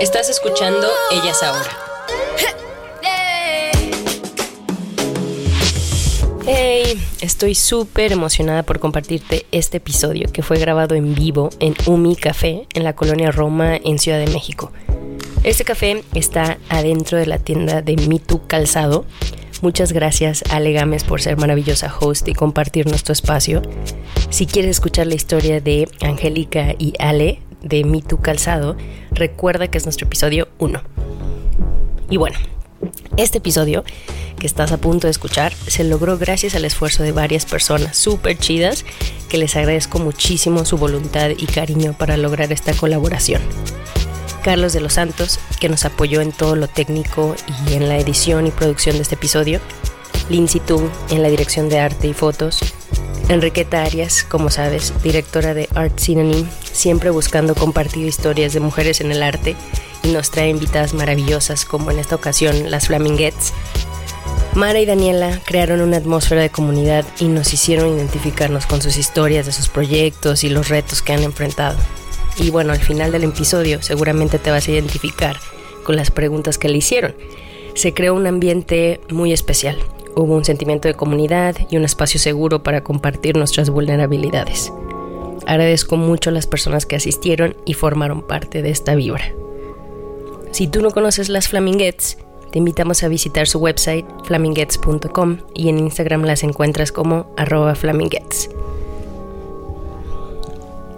Estás escuchando Ellas Ahora. Hey, estoy súper emocionada por compartirte este episodio que fue grabado en vivo en Umi Café en la colonia Roma en Ciudad de México. Este café está adentro de la tienda de Mitu Calzado. Muchas gracias Ale Gámez por ser maravillosa host y compartir nuestro espacio. Si quieres escuchar la historia de Angélica y Ale de Mitu Calzado, recuerda que es nuestro episodio 1. Y bueno, este episodio que estás a punto de escuchar se logró gracias al esfuerzo de varias personas súper chidas que les agradezco muchísimo su voluntad y cariño para lograr esta colaboración. Carlos de los Santos, que nos apoyó en todo lo técnico y en la edición y producción de este episodio, Lindsay Tung en la dirección de arte y fotos, Enriqueta Arias, como sabes, directora de Art Synonym, siempre buscando compartir historias de mujeres en el arte y nos trae invitadas maravillosas como en esta ocasión las Flaminguettes. Mara y Daniela crearon una atmósfera de comunidad y nos hicieron identificarnos con sus historias de sus proyectos y los retos que han enfrentado. Y bueno, al final del episodio seguramente te vas a identificar con las preguntas que le hicieron. Se creó un ambiente muy especial. Hubo un sentimiento de comunidad y un espacio seguro para compartir nuestras vulnerabilidades. Agradezco mucho a las personas que asistieron y formaron parte de esta vibra. Si tú no conoces las Flaminguettes, te invitamos a visitar su website flaminguettes.com y en Instagram las encuentras como arroba flaminguettes.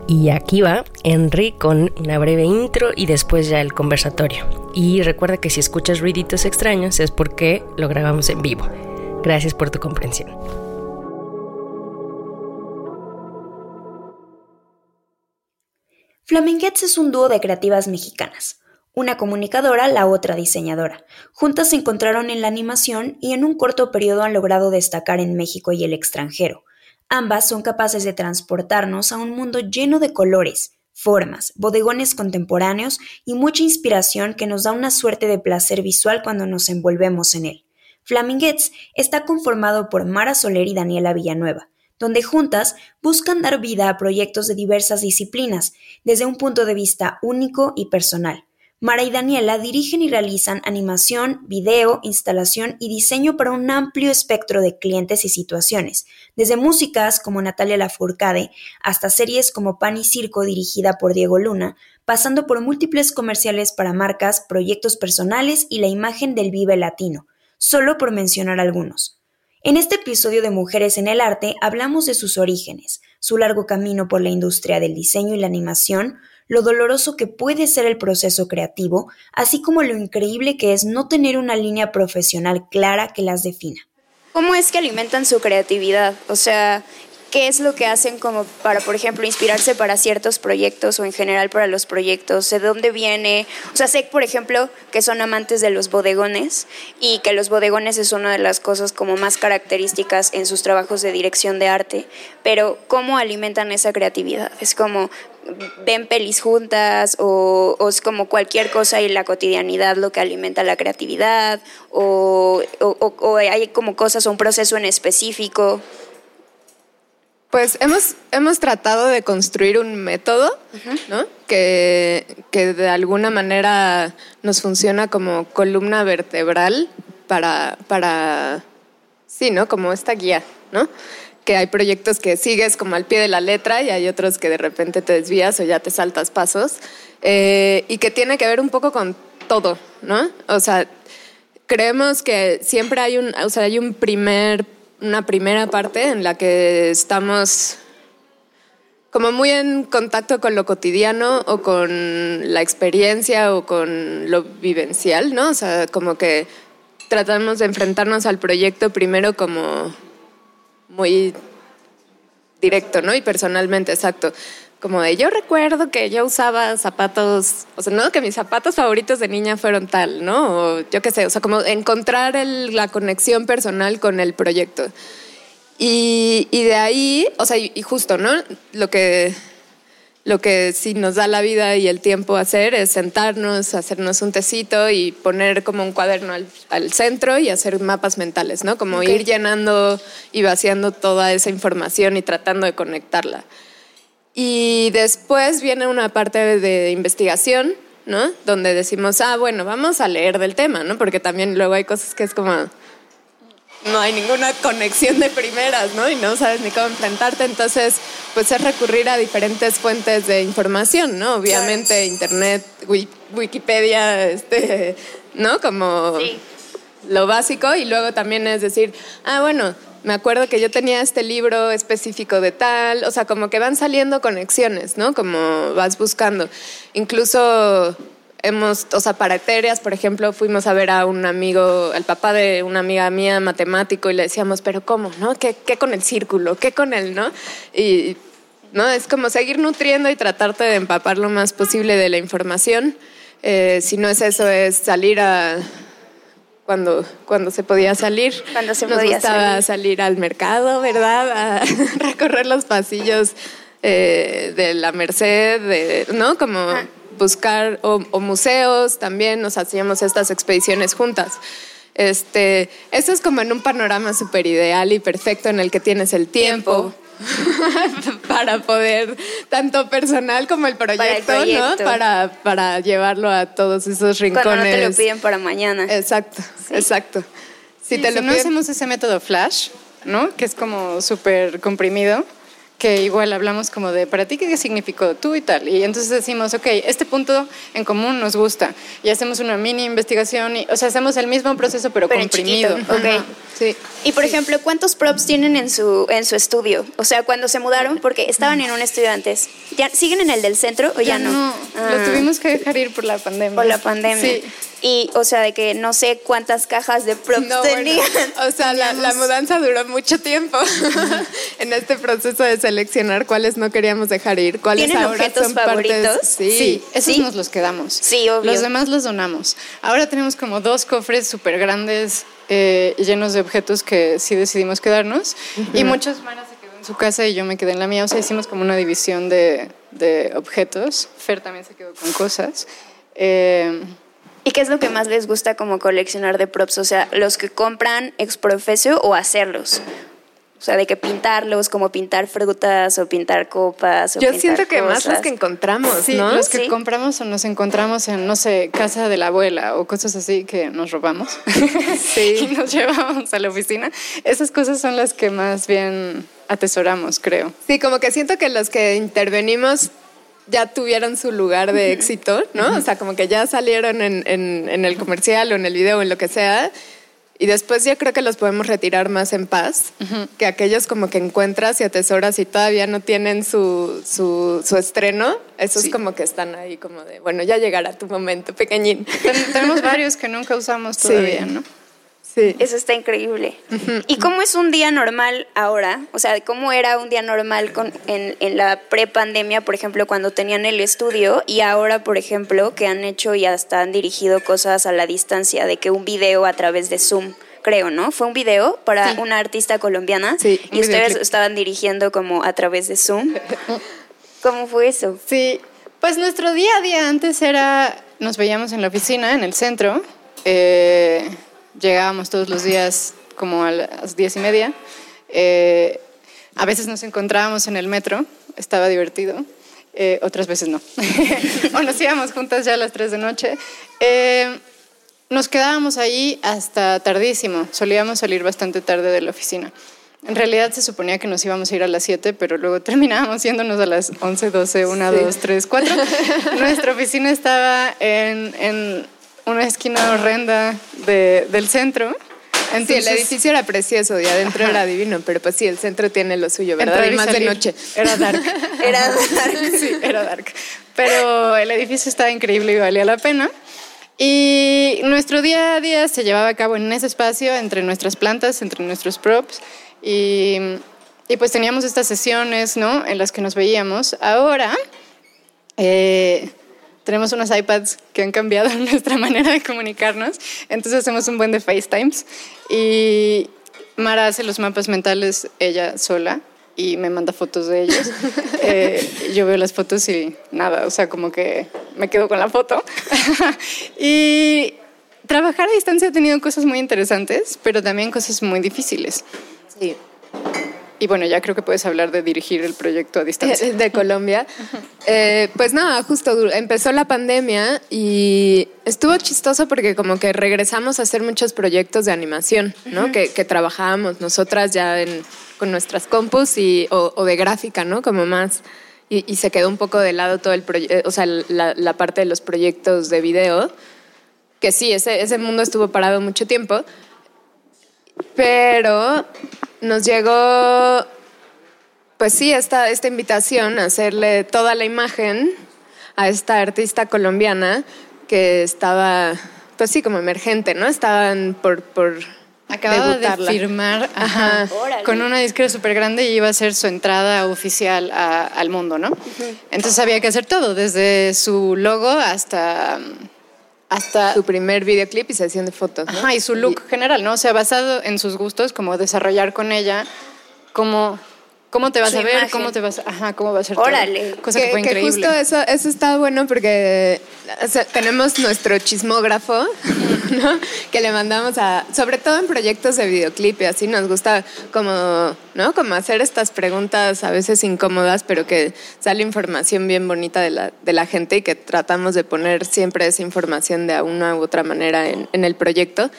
Y aquí va Henry con una breve intro y después ya el conversatorio. Y recuerda que si escuchas ruiditos extraños es porque lo grabamos en vivo. Gracias por tu comprensión. Flaminguettes es un dúo de creativas mexicanas. Una comunicadora, la otra diseñadora. Juntas se encontraron en la animación y en un corto periodo han logrado destacar en México y el extranjero. Ambas son capaces de transportarnos a un mundo lleno de colores, formas, bodegones contemporáneos y mucha inspiración que nos da una suerte de placer visual cuando nos envolvemos en él. Flaminguettes está conformado por Mara Soler y Daniela Villanueva, donde juntas buscan dar vida a proyectos de diversas disciplinas, desde un punto de vista único y personal. Mara y Daniela dirigen y realizan animación, video, instalación y diseño para un amplio espectro de clientes y situaciones, desde músicas como Natalia Lafourcade hasta series como Pan y Circo dirigida por Diego Luna, pasando por múltiples comerciales para marcas, proyectos personales y la imagen del Vive Latino, solo por mencionar algunos. En este episodio de Mujeres en el Arte hablamos de sus orígenes, su largo camino por la industria del diseño y la animación, lo doloroso que puede ser el proceso creativo, así como lo increíble que es no tener una línea profesional clara que las defina. ¿Cómo es que alimentan su creatividad? O sea, ¿qué es lo que hacen como para, por ejemplo, inspirarse para ciertos proyectos o en general para los proyectos? ¿De dónde viene? O sea, sé, por ejemplo, que son amantes de los bodegones y que los bodegones es una de las cosas como más características en sus trabajos de dirección de arte, pero ¿cómo alimentan esa creatividad? Es como, ven pelis juntas o, o, es como cualquier cosa y la cotidianidad lo que alimenta la creatividad o, o, o, hay como cosas un proceso en específico. Pues hemos, hemos tratado de construir un método ¿no? que, que de alguna manera nos funciona como columna vertebral para, para sí, ¿no? Como esta guía, ¿no? que hay proyectos que sigues como al pie de la letra y hay otros que de repente te desvías o ya te saltas pasos eh, y que tiene que ver un poco con todo, ¿no? O sea, creemos que siempre hay un, o sea, hay un primer, una primera parte en la que estamos como muy en contacto con lo cotidiano o con la experiencia o con lo vivencial, ¿no? O sea, como que tratamos de enfrentarnos al proyecto primero como muy directo, ¿no? Y personalmente, exacto. Como de yo recuerdo que yo usaba zapatos, o sea, no que mis zapatos favoritos de niña fueron tal, ¿no? O yo qué sé, o sea, como encontrar el- la conexión personal con el proyecto. Y, y de ahí, o sea, y, y justo, ¿no? Lo que, lo que sí nos da la vida y el tiempo hacer es sentarnos, hacernos un tecito y poner como un cuaderno al, al centro y hacer mapas mentales, ¿no? Como ir llenando y vaciando toda esa información y tratando de conectarla. Y después viene una parte de investigación, ¿no? Donde decimos, ah, bueno, vamos a leer del tema, ¿no? Porque también luego hay cosas que es como, no hay ninguna conexión de primeras, ¿no? Y no sabes ni cómo enfrentarte. Entonces, pues es recurrir a diferentes fuentes de información, ¿no? Obviamente, Internet, Wi- Wikipedia, este, ¿no? Como Sí. lo básico. Y luego también es decir, ah, bueno, me acuerdo que yo tenía este libro específico de tal. O sea, como que van saliendo conexiones, ¿no? Como vas buscando. Incluso hemos, o sea, para Etéreas, por ejemplo, fuimos a ver a un amigo, al papá de una amiga mía, matemático, y le decíamos, pero ¿cómo, no? ¿Qué, qué con el círculo? ¿Qué con el, no? Y, ¿no? Es como seguir nutriendo y tratarte de empapar lo más posible de la información. Eh, si no es eso, es salir a... Cuando, cuando se podía salir. Cuando se Nos podía gustaba salir. salir al mercado, ¿verdad? A recorrer los pasillos eh, de la Merced, de, ¿no? Como buscar, o, o museos también, nos hacíamos estas expediciones juntas. Este, eso es como en un panorama súper ideal y perfecto en el que tienes el tiempo. para poder, tanto personal como el proyecto, proyecto. ¿no? Para, para llevarlo a todos esos rincones. Cuando no te lo piden para mañana. Exacto, exacto. Si Sí, te si lo no piden- hacemos ese método flash, ¿no? Que es como súper comprimido, que igual hablamos como de, ¿para ti qué significó tú y tal? Y entonces decimos, ok, este punto en común nos gusta. Y hacemos una mini investigación, y, o sea, hacemos el mismo proceso pero, comprimido. chiquito, ok. Ajá. Sí. Y por ejemplo, ¿cuántos props tienen en su, en su estudio? O sea, cuando se mudaron, porque estaban en un estudio antes. ¿Ya, ¿Siguen en el del centro o ya, no? Lo Ah, tuvimos que dejar ir por la pandemia. por la pandemia. Sí. Y, o sea, de que no sé cuántas cajas de props No, bueno, tenían. o sea, la, la mudanza duró mucho tiempo en este proceso de seleccionar cuáles no queríamos dejar ir, cuáles ¿Tienen ahora objetos son partes. favoritos? Sí, Sí, esos ¿Sí? nos los quedamos. Sí, obvio. Los demás los donamos. Ahora tenemos como dos cofres súper grandes eh, llenos de objetos que sí decidimos quedarnos. Y muchos Mara se quedó en su casa y yo me quedé en la mía. O sea, hicimos como una división de, de objetos. Fer también se quedó con cosas. Eh, ¿Y qué es lo que más les gusta como coleccionar de props? O sea, los que compran ex profesio o hacerlos. O sea, de que pintarlos, como pintar frutas o pintar copas. O Yo pintar siento que más los cosas. que encontramos, sí, ¿no? los que Sí. compramos o nos encontramos en, no sé, casa de la abuela o cosas así que nos robamos. Sí. y nos llevamos a la oficina. Esas cosas son las que más bien atesoramos, creo. Sí, como que siento que los que intervenimos ya tuvieron su lugar de éxito, ¿no? O sea, como que ya salieron en, en- en el comercial o en el video o en lo que sea. Y después yo creo que los podemos retirar más en paz que aquellos como que encuentras y atesoras y todavía no tienen su, su, su estreno. Esos como que están ahí como de, bueno, ya llegará tu momento, pequeñín. Ten- tenemos varios que nunca usamos todavía, ¿no? Sí. Eso está increíble. ¿Y cómo es un día normal ahora? O sea, ¿cómo era un día normal con, en, en la prepandemia, por ejemplo, cuando tenían el estudio y ahora, por ejemplo, que han hecho y hasta han dirigido cosas a la distancia, de que un video a través de Zoom, creo, ¿no? Fue un video para una artista colombiana Sí, y ustedes videoclip. estaban dirigiendo como a través de Zoom. ¿Cómo fue eso? Sí, pues nuestro día a día antes era, nos veíamos en la oficina, en el centro, eh, llegábamos todos los días como a las diez y media, eh, a veces nos encontrábamos en el metro, estaba divertido, eh, otras veces no, o nos íbamos juntas ya a las tres de noche. Eh, nos quedábamos ahí hasta tardísimo, solíamos salir bastante tarde de la oficina. En realidad se suponía que nos íbamos a ir a las 7, pero luego terminábamos yéndonos a las 11, 12, 1, 2, 3, 4. Nuestra oficina estaba en, en una esquina horrenda de- del centro. sí, Entonces, el edificio era precioso y adentro era divino, pero pues sí, el centro tiene lo suyo, ¿verdad? entrar Y más de noche. Era dark. Era sí, era dark. Pero el edificio estaba increíble y valía la pena. Y nuestro día a día se llevaba a cabo en ese espacio, entre nuestras plantas, entre nuestros props. Y y pues teníamos estas sesiones, ¿no? En las que nos veíamos. Ahora eh, tenemos unos iPads que han cambiado nuestra manera de comunicarnos, entonces hacemos un buen de FaceTimes y Mara hace los mapas mentales ella sola y me manda fotos de ellos. Eh, yo veo las fotos y nada, o sea, como que me quedo con la foto. y trabajar a distancia ha tenido cosas muy interesantes, pero también cosas muy difíciles. Sí. Y bueno, ya creo que puedes hablar de dirigir el proyecto a distancia. de Colombia. Eh, pues nada, justo empezó la pandemia y estuvo chistoso porque como que regresamos a hacer muchos proyectos de animación, ¿no? que, que trabajábamos nosotras ya en- con nuestras compus y, o, o de gráfica, ¿no? Como más. Y, y se quedó un poco de lado todo el proyecto, o sea, la, la parte de los proyectos de video, que sí, ese, ese mundo estuvo parado mucho tiempo, pero nos llegó pues sí, esta, esta invitación a hacerle toda la imagen a esta artista colombiana que estaba, pues sí, como emergente, ¿no? Estaban por, por Acababa debutarla. de firmar ajá, con una disquera súper grande y iba a ser su entrada oficial a- al mundo, ¿no? Entonces había que hacer todo, desde su logo hasta... hasta su primer videoclip y sesión de fotos. ¿no? Ajá, y su look general, ¿no? O sea, basado en sus gustos, como desarrollar con ella, cómo, cómo te vas Su a ver, imagen. cómo te vas, ajá, cómo va a ser todo. Órale. Cosa que, fue increíble. justo eso, eso está bueno porque o sea, tenemos nuestro chismógrafo, ¿no? Que le mandamos a, sobre todo en proyectos de videoclip y así nos gusta como, ¿no? Como hacer estas preguntas a veces incómodas, pero que sale información bien bonita de la, de la gente y que tratamos de poner siempre esa información de una u otra manera en, en el proyecto.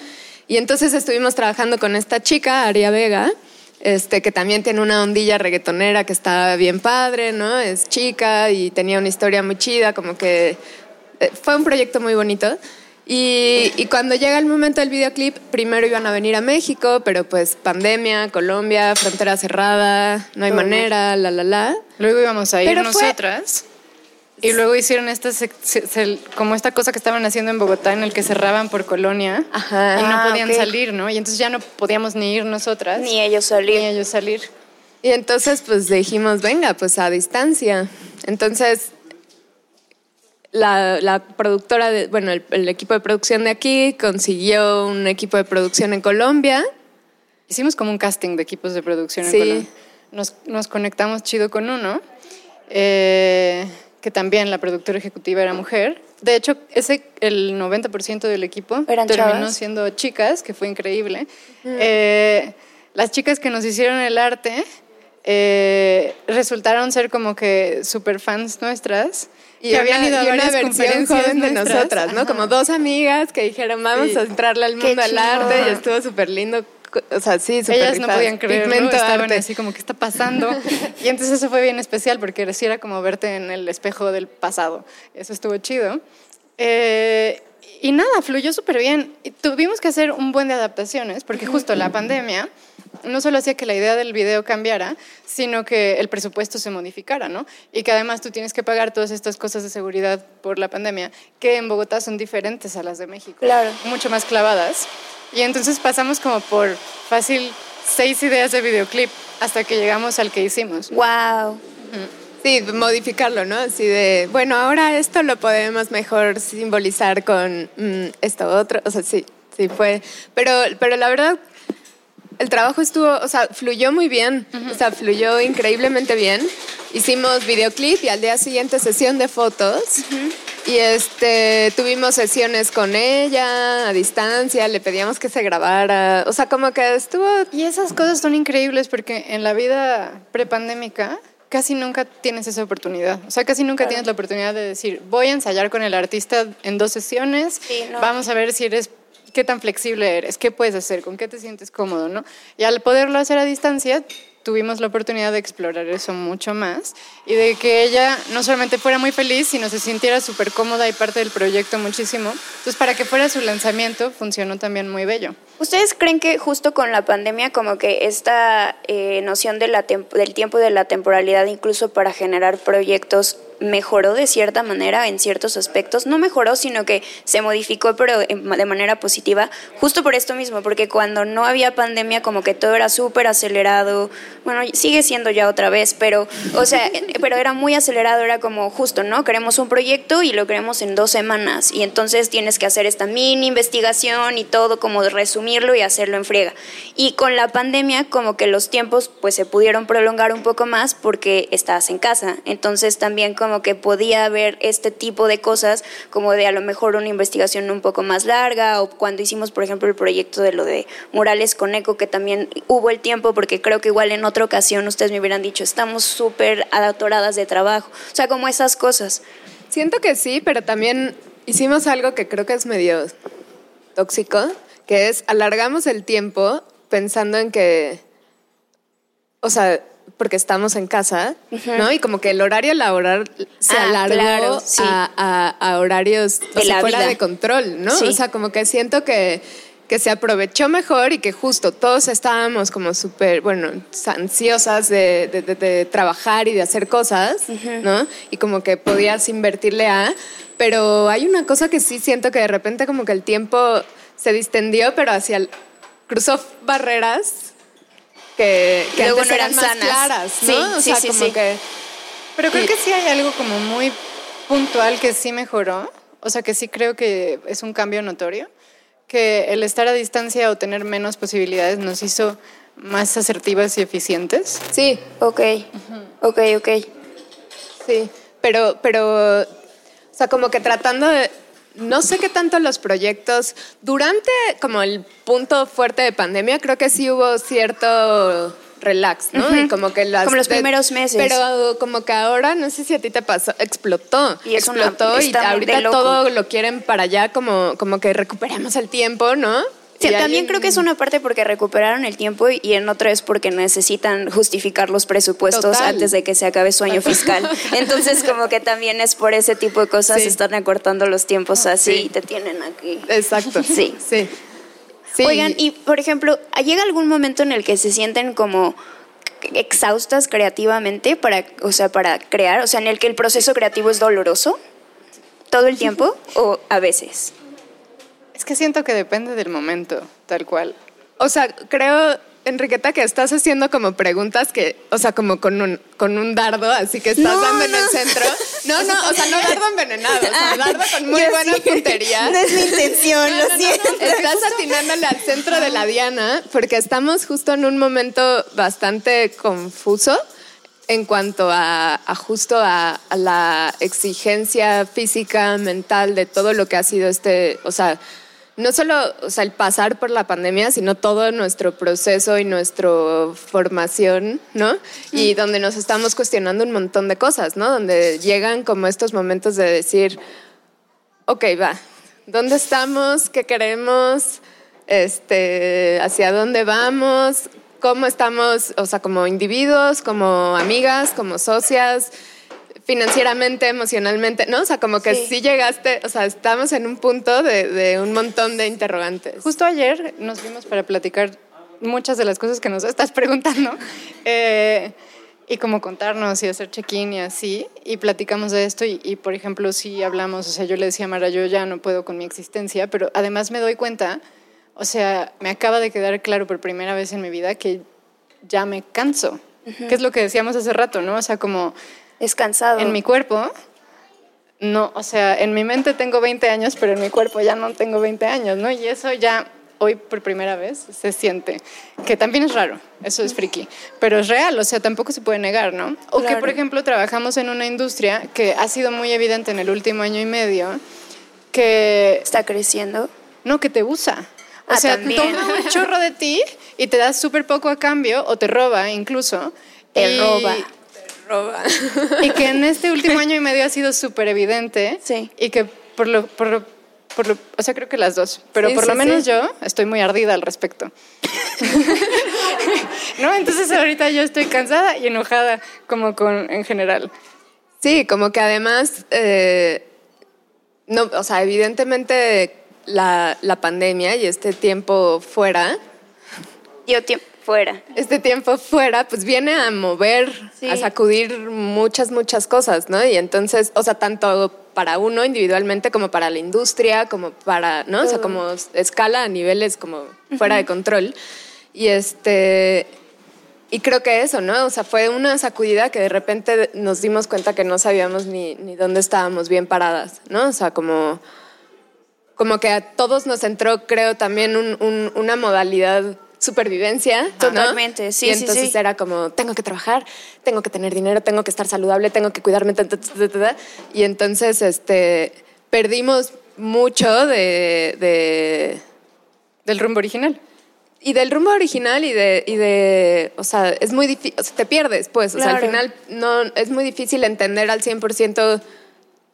Y entonces estuvimos trabajando con esta chica, Aria Vega, este, que también tiene una ondilla reggaetonera que está bien padre, ¿no? Es chica y tenía una historia muy chida, como que eh, fue un proyecto muy bonito. Y, y cuando llega el momento del videoclip, primero iban a venir a México, pero pues pandemia, Colombia, frontera cerrada, no hay manera, la, la, la. Luego íbamos a ir Pero fue- nosotras. Y luego hicieron esta, se- se- como esta cosa que estaban haciendo en Bogotá en el que cerraban por colonia Ajá. y no Ah, podían ok. salir, ¿no? Y entonces ya no podíamos ni ir nosotras Ni ellos ni salir. ellos salir. Y entonces pues dijimos, venga, pues a distancia. Entonces la, la productora, de, bueno, el, el equipo de producción de aquí consiguió un equipo de producción en Colombia. Hicimos como un casting de equipos de producción en Sí. Colombia. Nos, nos conectamos chido con uno, eh, que también la productora ejecutiva era mujer. De hecho, ese, el 90% del equipo ¿Eran terminó chavas? siendo chicas, que fue increíble. Eh, las chicas que nos hicieron el arte eh, resultaron ser como que super fans nuestras. que habían ido a y una versión joven de nuestras. nosotras, ¿no? Ajá. Como dos amigas que dijeron, vamos Sí. a entrarle al mundo al arte y estuvo súper lindo. O sea, sí, súper Ellas no rifado. podían creerlo, Pigmento estaban arte. así como, ¿qué está pasando? y entonces eso fue bien especial porque sí era como verte en el espejo del pasado. Eso estuvo chido. Eh, y nada, fluyó súper bien. Y tuvimos que hacer un buen de adaptaciones porque justo la pandemia no solo hacía que la idea del video cambiara, sino que el presupuesto se modificara, ¿no? Y que además tú tienes que pagar todas estas cosas de seguridad por la pandemia, que en Bogotá son diferentes a las de México. Claro. Mucho más clavadas. Y entonces pasamos como por fácil seis ideas de videoclip hasta que llegamos al que hicimos. Wow. Sí, modificarlo, ¿no? Así de, bueno, ahora esto lo podemos mejor simbolizar con mm, esto otro. O sea, sí, sí fue. Pero, pero la verdad, el trabajo estuvo, o sea, fluyó muy bien. O sea, fluyó increíblemente bien. Hicimos videoclip y al día siguiente sesión de fotos. Y este, tuvimos sesiones con ella a distancia, le pedíamos que se grabara. O sea, como que estuvo Y esas cosas son increíbles porque en la vida prepandémica casi nunca tienes esa oportunidad. O sea, casi nunca tienes la oportunidad de decir, voy a ensayar con el artista en dos sesiones, Sí, no. vamos a ver si eres, qué tan flexible eres, qué puedes hacer, con qué te sientes cómodo, ¿no? Y al poderlo hacer a distancia, tuvimos la oportunidad de explorar eso mucho más y de que ella no solamente fuera muy feliz, sino se sintiera súper cómoda y parte del proyecto muchísimo. Entonces, para que fuera su lanzamiento, funcionó también muy bello. ¿Ustedes creen que justo con la pandemia como que esta eh, noción de la del tiempo y de la temporalidad incluso para generar proyectos mejoró de cierta manera en ciertos aspectos. No mejoró, sino que se modificó, pero de manera positiva, justo por esto mismo, porque cuando no había pandemia como que todo era súper acelerado, bueno, sigue siendo ya otra vez, pero, o sea, pero era muy acelerado, era como justo, ¿no? Queremos un proyecto y lo queremos en dos semanas, y entonces tienes que hacer esta mini investigación y todo, como resumirlo y hacerlo en friega. Y con la pandemia, como que los tiempos pues se pudieron prolongar un poco más porque estabas en casa, entonces también como que podía haber este tipo de cosas, como de a lo mejor una investigación un poco más larga, o cuando hicimos, por ejemplo, el proyecto de lo de murales con eco, que también hubo el tiempo, porque creo que igual en otra ocasión ustedes me hubieran dicho, estamos súper atoradas de trabajo, o sea, como esas cosas. Siento que sí, pero también hicimos algo que creo que es medio tóxico, que es alargamos el tiempo pensando en que, o sea, porque estamos en casa, ¿no? Y como que el horario laboral se Ah, alargó claro, sí. a, a- a horarios o De sea, la fuera vida. de control, ¿no? Sí. O sea, como que siento que, que se aprovechó mejor y que justo todos estábamos como súper, bueno, ansiosas de, de- de- de trabajar y de hacer cosas, ¿no? Y como que podías invertirle a... Pero hay una cosa que sí siento que de repente como que el tiempo se distendió, pero hacia... el- cruzó barreras que, que luego antes no eran eran más sanas. claras, ¿no? Sí, o sí, sea, sí, como sí. que... Pero creo que sí hay algo como muy puntual que sí mejoró. O sea, que sí creo que es un cambio notorio. Que el estar a distancia o tener menos posibilidades nos hizo más asertivas y eficientes. Sí, Ok, ok, ok. Sí, pero, pero, o sea, como que tratando de, no sé qué tanto los proyectos, durante como el punto fuerte de pandemia, creo que sí hubo cierto relax, ¿no? Y como que las Como los primeros meses. Pero como que ahora, no sé si a ti te pasó, explotó. Y una- explotó y ahorita todo lo quieren para allá, como, como que recuperemos el tiempo, ¿no? Sí, también alguien- creo que es una parte porque recuperaron el tiempo y- y en otra es porque necesitan justificar los presupuestos Total. antes de que se acabe su año fiscal. Entonces como que también es por ese tipo de cosas Sí. están acortando los tiempos así Sí. y te tienen aquí. Exacto. Sí. Sí. Sí. Oigan, y por ejemplo, ¿llega algún momento en el que se sienten como exhaustas creativamente para, o sea, para crear? O sea, en el que el proceso creativo es doloroso todo el tiempo o a veces. Es que siento que depende del momento, tal cual. O sea, creo, Enriqueta, que estás haciendo como preguntas que, o sea, como con un, con un dardo, así que estás No, dando en el centro. No, no, o sea, no dardo envenenado, o sea, dardo con muy Yo buena sí. puntería. No es mi intención, No, lo siento. Estás atinándole al centro de la diana porque estamos justo en un momento bastante confuso en cuanto a, a justo a, a la exigencia física, mental de todo lo que ha sido este, o sea, no solo o sea, el pasar por la pandemia, sino todo nuestro proceso y nuestra formación, ¿no? Y donde nos estamos cuestionando un montón de cosas, ¿no? Donde llegan como estos momentos de decir, ok, va, ¿dónde estamos? ¿Qué queremos? Este, ¿Hacia dónde vamos? ¿Cómo estamos, o sea, como individuos, como amigas, como socias, financieramente, emocionalmente, ¿no? O sea, como que Sí. sí, llegaste, o sea, estamos en un punto de, de un montón de interrogantes. Justo ayer nos vimos para platicar muchas de las cosas que nos estás preguntando eh, y como contarnos y hacer check-in y así. Y platicamos de esto y, y, por ejemplo, sí hablamos, o sea, yo le decía a Mara, yo ya no puedo con mi existencia, pero además me doy cuenta, o sea, me acaba de quedar claro por primera vez en mi vida que ya me canso, que es lo que decíamos hace rato, ¿no? O sea, como Es cansado. en mi cuerpo, no, o sea, en mi mente tengo 20 años, pero en mi cuerpo ya no tengo 20 años, ¿no? Y eso ya hoy por primera vez se siente, que también es raro, eso es friki, pero es real, o sea, tampoco se puede negar, ¿no? O que, por ejemplo, trabajamos en una industria que ha sido muy evidente en el último año y medio, que Está creciendo. no, que te usa. O Ah, sea, también. toma un chorro de ti y te da súper poco a cambio, o te roba incluso. Te y- roba. Roba. y que en este último año y medio ha sido súper evidente. Sí. Y que por lo, por lo- por lo- o sea, creo que las dos, pero Sí, por lo sí, menos sí. yo estoy muy ardida al respecto. ¿No? Entonces ahorita yo estoy cansada y enojada como con en general. Sí, como que además, eh, no, o sea, evidentemente la, la pandemia y este tiempo fuera Dio tiempo. Fuera. este tiempo fuera, pues viene a mover, Sí. a sacudir muchas, muchas cosas, ¿no? Y entonces, o sea, tanto para uno individualmente como para la industria, como para, ¿no? O sea, como escala a niveles como fuera de control. Y este, y creo que eso, ¿no? O sea, fue una sacudida que de repente nos dimos cuenta que no sabíamos ni, ni dónde estábamos bien paradas, ¿no? O sea, como, como que a todos nos entró, creo, también un- un- una modalidad supervivencia. ¿no? Totalmente, sí, Y sí, entonces sí. era como, tengo que trabajar, tengo que tener dinero, tengo que estar saludable, tengo que cuidarme, ta, y entonces este, perdimos mucho de, de Del rumbo original. y del rumbo original y de, y de o sea, es muy difícil, te pierdes, pues, o sea, al final no, es muy difícil entender al 100%,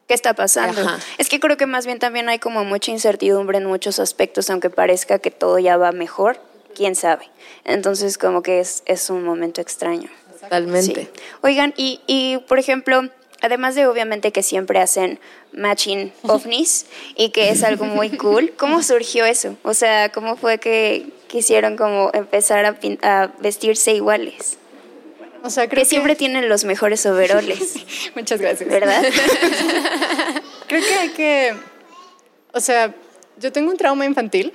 ¿Qué está pasando? Ajá. Es que creo que más bien también hay como mucha incertidumbre en muchos aspectos, aunque parezca que todo ya va mejor, quién sabe. Entonces como que es, es un momento extraño. totalmente. Sí. Oigan, y, y por ejemplo, además de obviamente que siempre hacen matching ovnis y que es algo muy cool, ¿cómo surgió eso? O sea, ¿cómo fue que quisieron como empezar a, pin- a vestirse iguales? O sea, creo Que siempre tienen los mejores overoles, Muchas gracias. ¿verdad? Creo que hay que. O sea, yo tengo un trauma infantil,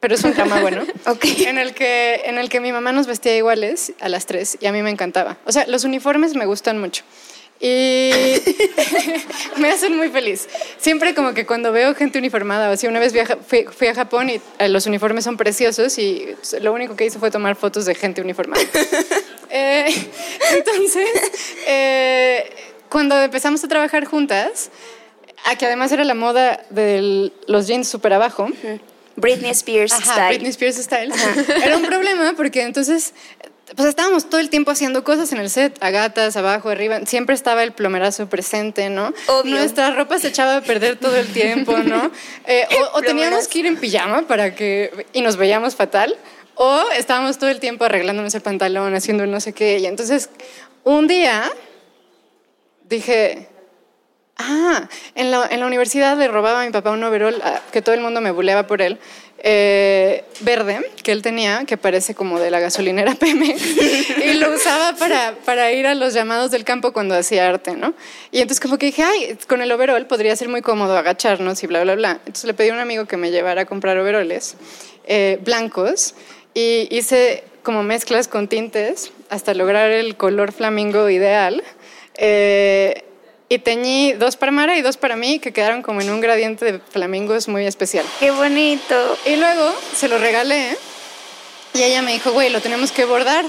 pero es un trauma bueno. Ok. En el, que, en el que mi mamá nos vestía iguales a las tres y a mí me encantaba. O sea, los uniformes me gustan mucho. Y me hacen muy feliz. Siempre como que cuando veo gente uniformada, o sea, una vez viaja- fui, fui a Japón y eh, los uniformes son preciosos y lo único que hice fue tomar fotos de gente uniformada. Eh, entonces, eh, cuando empezamos a trabajar juntas, a que además era la moda de los jeans súper abajo, Britney Spears Ajá, style. Britney Spears style. Era un problema porque entonces pues estábamos todo el tiempo haciendo cosas en el set, a gatas, abajo, arriba, siempre estaba el plomerazo presente, ¿no? Obvio. Nuestra ropa se echaba a perder todo el tiempo, ¿no? Eh, o, o teníamos que ir en pijama para que y nos veíamos fatal, o estábamos todo el tiempo arreglándonos el pantalón, haciendo no sé qué, y entonces un día dije, Ah, en la, en la universidad le robaba a mi papá un overol ah, que todo el mundo me buleaba por él, eh, verde, que él tenía, que parece como de la gasolinera Pemex, y lo usaba para, para ir a los llamados del campo cuando hacía arte, ¿no? Y entonces como que dije, ay, con el overol podría ser muy cómodo agacharnos y bla, bla, bla. Entonces le pedí a un amigo que me llevara a comprar overoles eh, blancos y hice como mezclas con tintes hasta lograr el color flamingo ideal. Eh, y teñí dos para Mara y dos para mí, que quedaron como en un gradiente de flamingos muy especial. Qué bonito. Y luego se lo regalé y ella me dijo, güey, lo tenemos que bordar.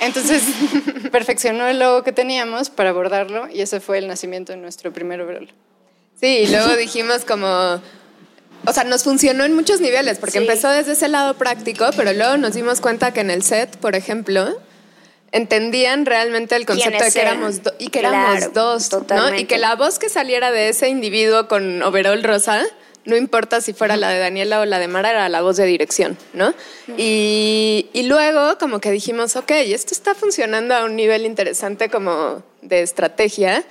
Entonces perfeccionó el logo que teníamos para bordarlo y ese fue el nacimiento de nuestro primer overall. Sí, y luego dijimos como, o sea, nos funcionó en muchos niveles, porque Sí. empezó desde ese lado práctico, pero luego nos dimos cuenta que en el set, por ejemplo, entendían realmente el concepto de ¿Quiénes que éramos, do- y que éramos dos, ¿no? totalmente. Y que la voz que saliera de ese individuo con overol rosa, no importa si fuera la de Daniela o la de Mara, era la voz de dirección, ¿no? Y, y luego como que dijimos, ok, esto está funcionando a un nivel interesante como de estrategia.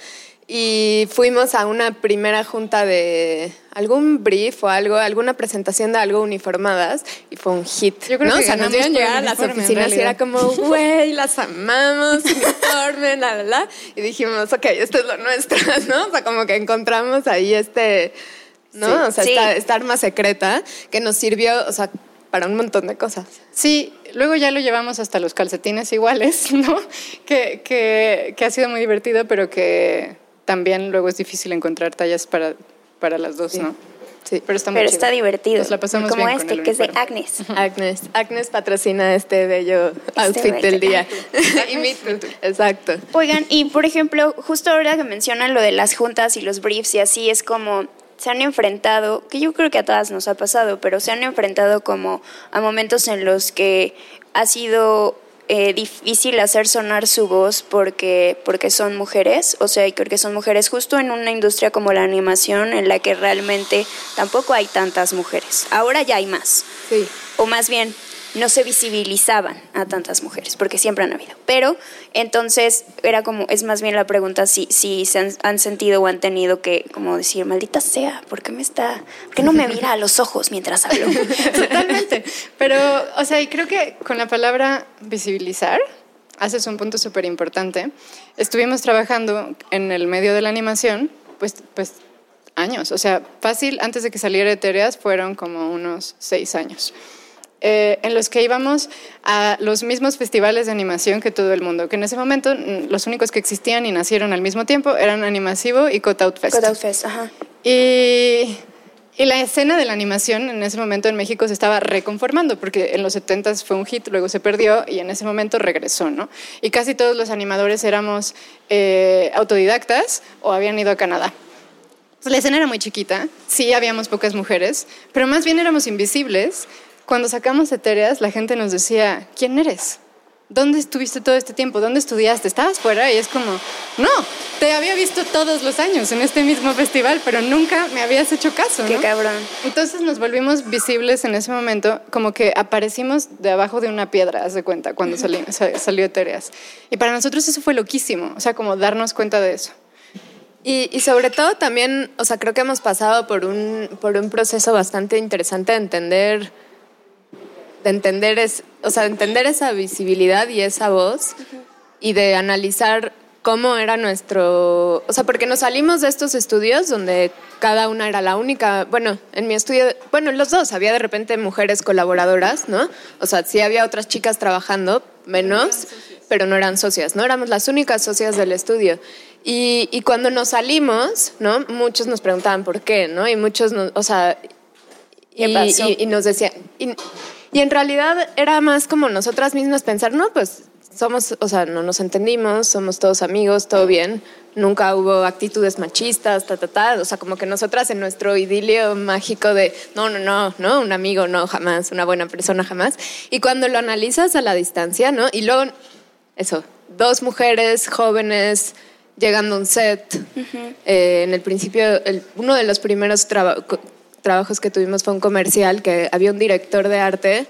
Y fuimos a una primera junta de algún brief o algo, alguna presentación de algo uniformadas y fue un hit. Yo creo ¿no? que o sea, nos por llegar a las oficinas y era como, güey, las amamos, uniforme, la, la, la. Y dijimos, ok, esto es lo nuestro, ¿no? O sea, como que encontramos ahí este, ¿no? Sí. o sea, Sí. esta, esta arma secreta que nos sirvió, o sea, para un montón de cosas. Sí, luego ya lo llevamos hasta los calcetines iguales, ¿no? Que, que, que ha sido muy divertido, pero que también luego es difícil encontrar tallas para, para las dos, ¿no? Sí. Pero está muy Pero está divertido. Nos la pasamos Como bien con este, el que es de. Agnes. Agnes, Agnes patrocina este bello outfit bello del día. outfit. y Me Too. Exacto. Oigan, y por ejemplo, justo ahora que mencionan lo de las juntas y los briefs y así, es como se han enfrentado, que yo creo que a todas nos ha pasado, pero se han enfrentado como a momentos en los que ha sido eh, difícil hacer sonar su voz porque, porque son mujeres, o sea, y creo que son mujeres justo en una industria como la animación en la que realmente tampoco hay tantas mujeres. Ahora ya hay más. Sí. O más bien, no se visibilizaban a tantas mujeres, porque siempre han habido. Pero entonces era como, es más bien la pregunta si, si se han, han sentido o han tenido que como decir, maldita sea, ¿por qué me está, por qué no me mira a los ojos mientras hablo? Totalmente. Pero, o sea, y creo que con la palabra visibilizar haces un punto súper importante. Estuvimos trabajando en el medio de la animación, pues, pues años. O sea, fácil, antes de que saliera Etereas fueron como unos seis años. Eh, en los que íbamos a los mismos festivales de animación que todo el mundo, que en ese momento mm, los únicos que existían y nacieron al mismo tiempo eran Animasivo y Cutout Fest. Cutout Fest, ajá. Y, y la escena de la animación en ese momento en México se estaba reconformando, porque en los 70 fue un hit, luego se perdió y en ese momento regresó, ¿no? Y casi todos los animadores éramos eh, autodidactas o habían ido a Canadá. Pues la escena era muy chiquita, sí habíamos pocas mujeres, pero más bien éramos invisibles. Cuando sacamos Etéreas, la gente nos decía, ¿quién eres? ¿Dónde estuviste todo este tiempo? ¿Dónde estudiaste? ¿Estabas fuera? Y es como, no, te había visto todos los años en este mismo festival, pero nunca me habías hecho caso. Qué ¿no? cabrón. Entonces nos volvimos visibles en ese momento, como que aparecimos de abajo de una piedra, haz de cuenta, cuando sali- sa- salió Etéreas. Y para nosotros eso fue loquísimo, o sea, como darnos cuenta de eso. Y, y sobre todo también, o sea, creo que hemos pasado por un, por un proceso bastante interesante de entender, de entender, es, o sea, de entender esa visibilidad y esa voz y de analizar cómo era nuestro, o sea, porque nos salimos de estos estudios donde cada una era la única, bueno, en mi estudio, bueno, en los dos había de repente mujeres colaboradoras, ¿no? O sea, sí había otras chicas trabajando, menos, pero no eran socias, ¿no? Éramos las únicas socias del estudio. Y, y cuando nos salimos, ¿no? Muchos nos preguntaban por qué, ¿no? Y muchos, nos, o sea, ¿Qué y, pasó? y- y nos decían, y, en realidad era más como nosotras mismas pensar, no, pues somos, o sea, no nos entendimos, somos todos amigos, todo bien, nunca hubo actitudes machistas, ta, ta, ta, o sea, como que nosotras en nuestro idilio mágico de, no, no, no, no, un amigo, no, jamás, una buena persona, jamás. Y cuando lo analizas a la distancia, ¿no? Y luego, eso, dos mujeres jóvenes llegando a un set, eh, en el principio, el- uno de los primeros trabajos que tuvimos fue un comercial que había un director de arte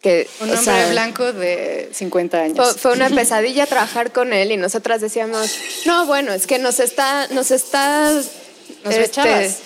que Un o hombre sea, blanco de 50 años. fue, fue una pesadilla trabajar con él y nosotras decíamos, no, bueno, es que nos está, nos está, Nos este, echabas.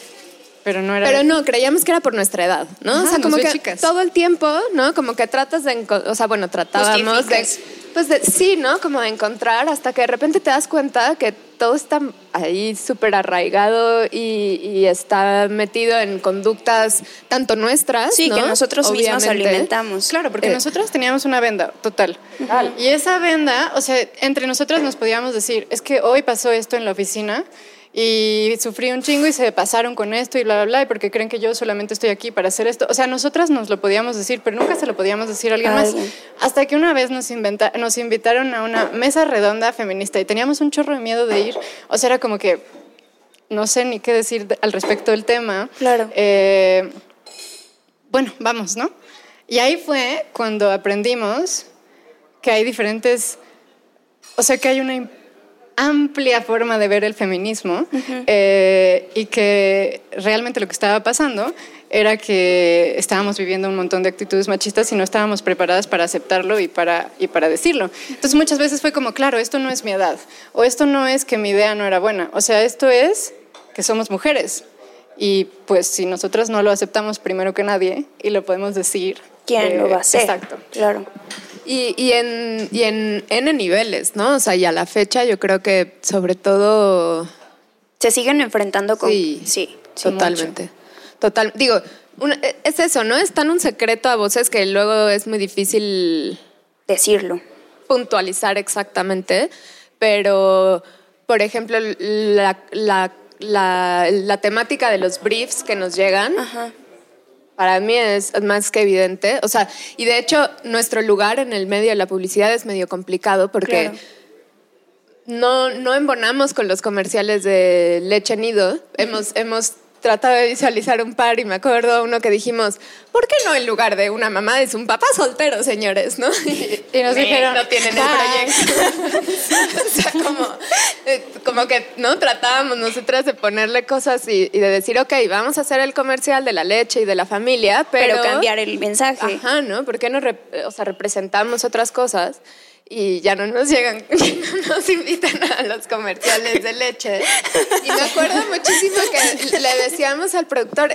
Pero no era. pero no, creíamos que era por nuestra edad, ¿no? Ajá, o sea, como que chicas. todo el tiempo, ¿no? Como que tratas de, o sea, bueno, tratábamos de. Pues de, sí, ¿no? Como de encontrar hasta que de repente te das cuenta que todo está ahí súper arraigado y, y está metido en conductas tanto nuestras, Sí, ¿no? que nosotros mismos alimentamos. Claro, porque Eh. nosotras teníamos una venda total. Y esa venda, o sea, entre nosotras nos podíamos decir, es que hoy pasó esto en la oficina y sufrí un chingo y se pasaron con esto y bla, bla, bla, y porque creen que yo solamente estoy aquí para hacer esto. O sea, nosotras nos lo podíamos decir, pero nunca se lo podíamos decir a alguien A más. Hasta que una vez nos, inventa- nos invitaron a una mesa redonda feminista y teníamos un chorro de miedo de ir. O sea, era como que no sé ni qué decir de- al respecto del tema. Claro. Eh, bueno, vamos, ¿no? Y ahí fue cuando aprendimos que hay diferentes, o sea, que hay una amplia forma de ver el feminismo eh, y que realmente lo que estaba pasando era que estábamos viviendo un montón de actitudes machistas y no estábamos preparadas para aceptarlo y para, y para decirlo. Entonces muchas veces fue como, claro, esto no es mi edad, o esto no es que mi idea no era buena, o sea, esto es que somos mujeres. Y pues si nosotras no lo aceptamos primero que nadie y lo podemos decir. ¿Quién eh, lo va a hacer? Exacto. Claro. Y, y en, y en N niveles, ¿no? O sea, y a la fecha yo creo que sobre todo... Se siguen enfrentando con. Sí, sí. totalmente. Total, digo, una- es eso, ¿no? Es tan un secreto a voces que luego es muy difícil Decirlo. puntualizar exactamente, pero, por ejemplo, la, la, la, la temática de los briefs que nos llegan, Ajá. Para mí es más que evidente. O sea, y de hecho, nuestro lugar en el medio de la publicidad es medio complicado porque Claro. no, no embonamos con los comerciales de leche nido. Hemos, hemos tratado de visualizar un par y me acuerdo uno que dijimos, ¿por qué no en lugar de una mamá es un papá soltero, señores? ¿no? Y nos "Me, dijeron, no tienen el proyecto. o sea, como, eh, como que no tratábamos nosotras de ponerle cosas y, y de decir, ok, vamos a hacer el comercial de la leche y de la familia, pero, Pero cambiar el mensaje. Ajá, ¿no? ¿Por qué no o sea, representamos otras cosas? Y ya no nos llegan, no nos invitan a los comerciales de leche. Y me acuerdo muchísimo que le decíamos al productor,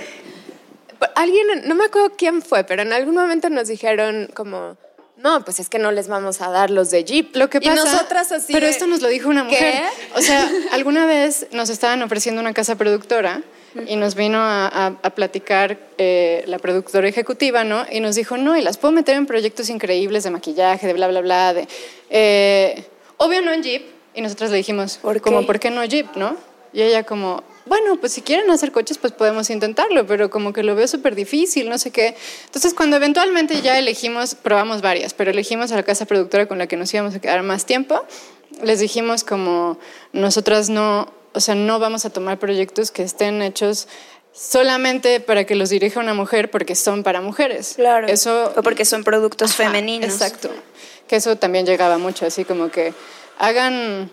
alguien, no me acuerdo quién fue, pero en algún momento nos dijeron como, no, pues es que no les vamos a dar los de Jeep. Lo que Y pasa, nosotras así pero esto nos lo dijo una ¿qué? mujer. O sea, alguna vez nos estaban ofreciendo una casa productora y nos vino a, a- a platicar eh, la productora ejecutiva, ¿no? Y nos dijo, no, y las puedo meter en proyectos increíbles de maquillaje, de bla, bla, bla, de... eh, obvio no en Jeep. Y nosotros le dijimos, ¿Por como? ¿por qué no Jeep, no? Y ella como, bueno, pues si quieren hacer coches, pues podemos intentarlo, pero como que lo veo súper difícil, no sé qué. Entonces, cuando eventualmente ya elegimos, probamos varias, pero elegimos a la casa productora con la que nos íbamos a quedar más tiempo, les dijimos como, nosotras no, o sea, no vamos a tomar proyectos que estén hechos solamente para que los dirija una mujer porque son para mujeres. Claro. Eso O porque son productos Ajá, femeninos. Exacto. Que eso también llegaba mucho, así como que hagan,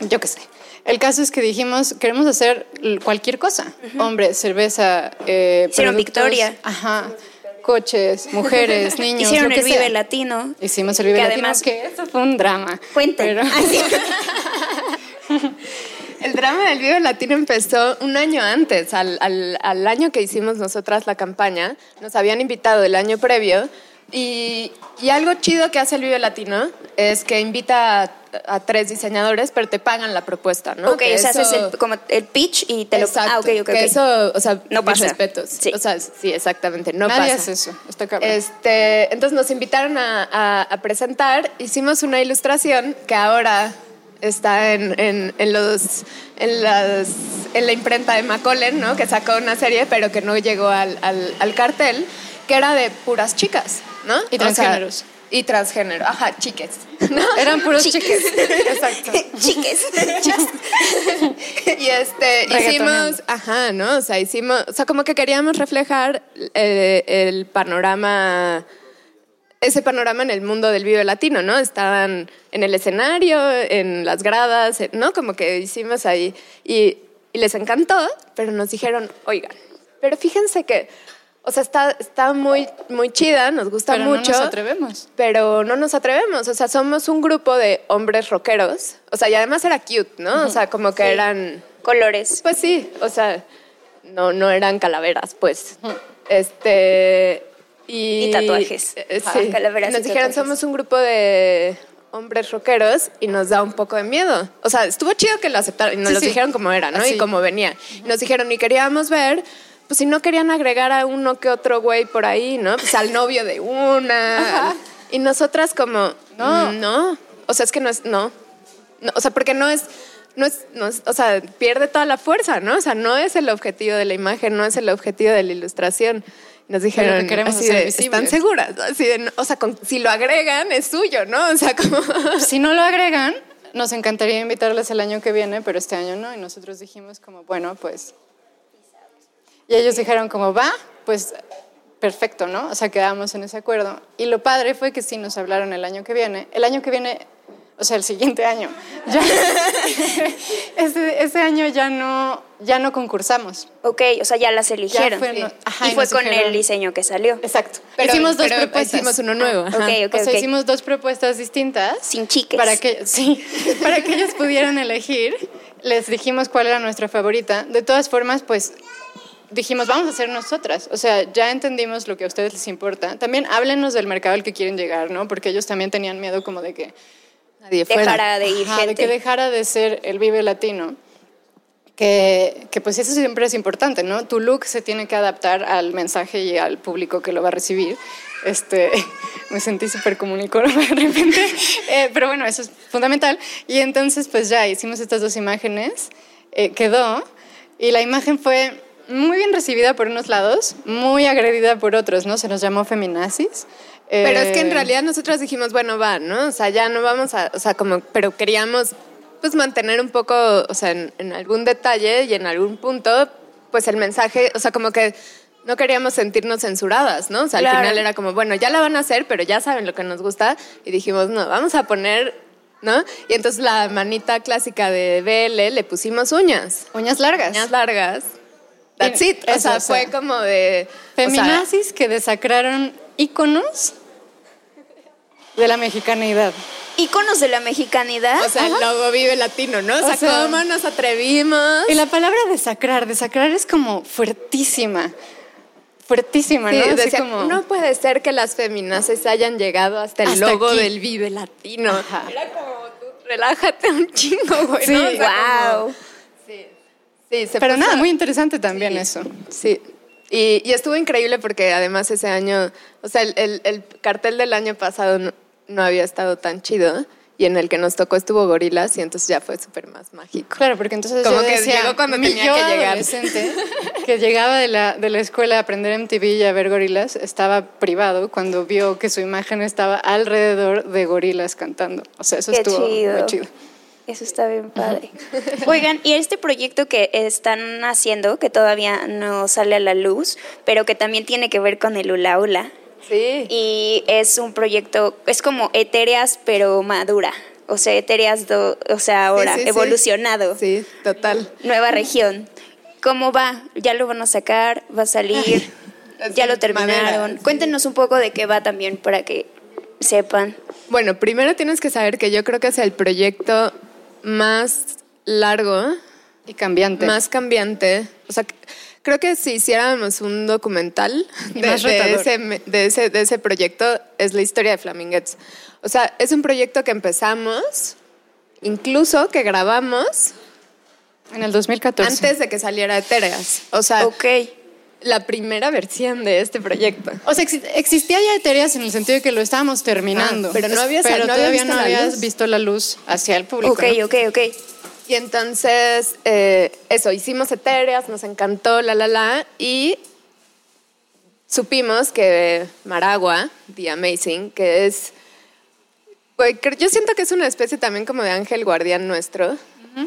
yo qué sé. El caso es que dijimos, queremos hacer cualquier cosa. Hombre, cerveza, eh, Hicieron productos, Victoria. Ajá. Coches, mujeres, niños, Hicieron lo que el Vive sea. Latino. Hicimos el Vive Que Latino, además- que eso fue un drama. Cuenten. Pero- Así. El drama del Vive Latino empezó un año antes, al, al- al año que hicimos nosotras la campaña. Nos habían invitado el año previo. Y, y algo chido que hace el Vive Latino es que invita a, a tres diseñadores, pero te pagan la propuesta, ¿no? Ok, Que o sea, haces eso- el, como el pitch y te lo... Exacto, Ah, ok, ok, que ok. eso, o sea, No mis pasa. respetos. Sí. O sea, sí, exactamente, no Nadie pasa. hace eso, está cabrón. Este, entonces nos invitaron a, a- a presentar, hicimos una ilustración que ahora está en, en- en los, en, las, en la imprenta de Macaulay, ¿no? que sacó una serie, pero que no llegó al, al- al cartel, que era de puras chicas, ¿no? Y O sea, transgéneros. y transgénero, ajá, chiques. ¿no? Eran puros Chiques. chiques. Exacto. Chiques. y este hicimos, ajá, ¿no? O sea, hicimos, o sea, como que queríamos reflejar eh, el panorama, ese panorama en el mundo del video latino, ¿no? Estaban en el escenario, en las gradas, eh, ¿no? Como que hicimos ahí y, y les encantó, pero nos dijeron, oigan, pero fíjense que, o sea, está, está muy, muy chida, nos gusta Pero mucho no nos atrevemos. pero no nos atrevemos. O sea, somos un grupo de hombres rockeros. O sea, y además era cute, ¿no? O sea, como que eran. Colores. Pues sí, o sea, no, no eran calaveras, pues. Este. Y, Y tatuajes. eh, Ah, sí. calaveras Nos y dijeron, tatuajes. somos un grupo de hombres rockeros y nos da un poco de miedo. O sea, estuvo chido que lo aceptaron y nos Sí, lo sí. dijeron como era, ¿no? Así. Y como venía. Y nos dijeron, y queríamos ver, pues si no querían agregar a uno que otro güey por ahí, ¿no? Pues al novio de una. al- Y nosotras como, no, no. O sea, es que no es, no. No, o sea, porque no es, no es, no es- o sea, pierde toda la fuerza, ¿no? O sea, no es el objetivo de la imagen, no es el objetivo de la ilustración. Nos dijeron, que queremos así de. ¿están seguras? Así de, no, o sea, con- si lo agregan es suyo, ¿no? O sea, como... Si no lo agregan, nos encantaría invitarles el año que viene, pero este año no. Y nosotros dijimos como, bueno, pues... Y ellos dijeron como, va, pues perfecto, ¿no? O sea, quedamos en ese acuerdo. Y lo padre fue que sí nos hablaron el año que viene. El año que viene, o sea, el siguiente año. Ya, ese, ese año ya no, ya no concursamos. Ok, o sea, ya las eligieron. fue, no- ajá, y fue con el diseño que salió. Exacto. Pero- hicimos dos pero propuestas. hicimos uno nuevo, ajá. Ok, ok, o sea, ok. hicimos dos propuestas distintas. Sin chiques. Para que, sí, para que ellos pudieran elegir. Les dijimos cuál era nuestra favorita. De todas formas, pues dijimos, vamos a hacer nosotras. O sea, ya entendimos lo que a ustedes les importa. También háblenos del mercado al que quieren llegar, ¿no? Porque ellos también tenían miedo como de que, Nadie fuera. Dejara de ir ajá, de gente. que dejara de ser el Vive Latino. Que, que pues eso siempre es importante, ¿no? Tu look se tiene que adaptar al mensaje y al público que lo va a recibir. Este, me sentí súper comunicóloga de repente, Eh, pero bueno, eso es fundamental. Y entonces pues ya hicimos estas dos imágenes, eh, quedó, y la imagen fue muy bien recibida por unos lados, muy agredida por otros, ¿no? Se nos llamó feminazis. Pero es que en Eh, realidad nosotros dijimos, bueno, va, ¿no? O sea, ya no vamos a, o sea, como, pero queríamos pues mantener un poco, o sea, en, en algún detalle y en algún punto, pues el mensaje, o sea, como que no queríamos sentirnos censuradas, ¿no? O sea, al Claro. final era como, bueno, ya la van a hacer, pero ya saben lo que nos gusta. Y dijimos, no, vamos a poner, ¿no? Y entonces la manita clásica de BL le pusimos uñas, Uñas largas. uñas largas. That's Y- it. O eso, sea, o sea, fue como de... o sea, Feminazis que desacraron íconos de la mexicanidad. Íconos de la mexicanidad. O sea, el logo vive latino, ¿no? O sea, O sea, ¿cómo nos atrevimos? Y la palabra desacrar, desacrar es como fuertísima. Fuertísima, Sí, ¿no? Así decía, como- no puede ser que las feminaces hayan llegado hasta el Hasta logo aquí. del Vive Latino. Ajá. Era como, tú, relájate un chingo, güey. Sí, ¿no? O sea, como- wow. sí, sí, se Pero puso- nada, muy interesante también eso. Sí. Y, y estuvo increíble porque además ese año, o sea, el, el- el cartel del año pasado no, había estado tan chido y en el que nos tocó estuvo Gorilas y entonces ya fue súper más mágico. Claro, porque entonces Como yo que decía, llegó cuando mi tenía yo que llegar. adolescente, que llegaba de la, de la escuela a aprender MTV y a ver gorilas, estaba privado cuando vio que su imagen estaba alrededor de gorilas cantando. O sea, eso Qué estuvo chido. muy chido. Eso está bien padre. Oigan, y este proyecto que están haciendo, que todavía no sale a la luz, pero que también tiene que ver con el Ula Ula, Sí. y es un proyecto, es como Etéreas, pero madura. O sea, Etéreas, do- o sea, ahora, Sí, sí, sí. evolucionado. Sí, total. Nueva región. ¿Cómo va? ¿Ya lo van a sacar? ¿Va a salir? ¿Ya lo terminaron? madera. Cuéntenos un poco de qué va también para que sepan. Bueno, primero tienes que saber que yo creo que es el proyecto más largo, Y cambiante. más cambiante. O sea, creo que si hiciéramos un documental de, de ese, de, ese, de ese proyecto, es la historia de Flaminguettes. O sea, es un proyecto que empezamos, incluso que grabamos En el 2014. antes de que saliera Etéreas. O sea, Ok. la primera versión de este proyecto. O sea, exi- existía ya Etereas en el sentido de que lo estábamos terminando. Ah, pero no había Pero no había todavía visto no habías visto la luz hacia el público. Ok, ¿no? ok, ok. Y entonces, eh, eso, hicimos etéreas, nos encantó, la, la, la, y supimos que Maragua, The Amazing, que es, pues, yo siento que es una especie también como de ángel guardián nuestro,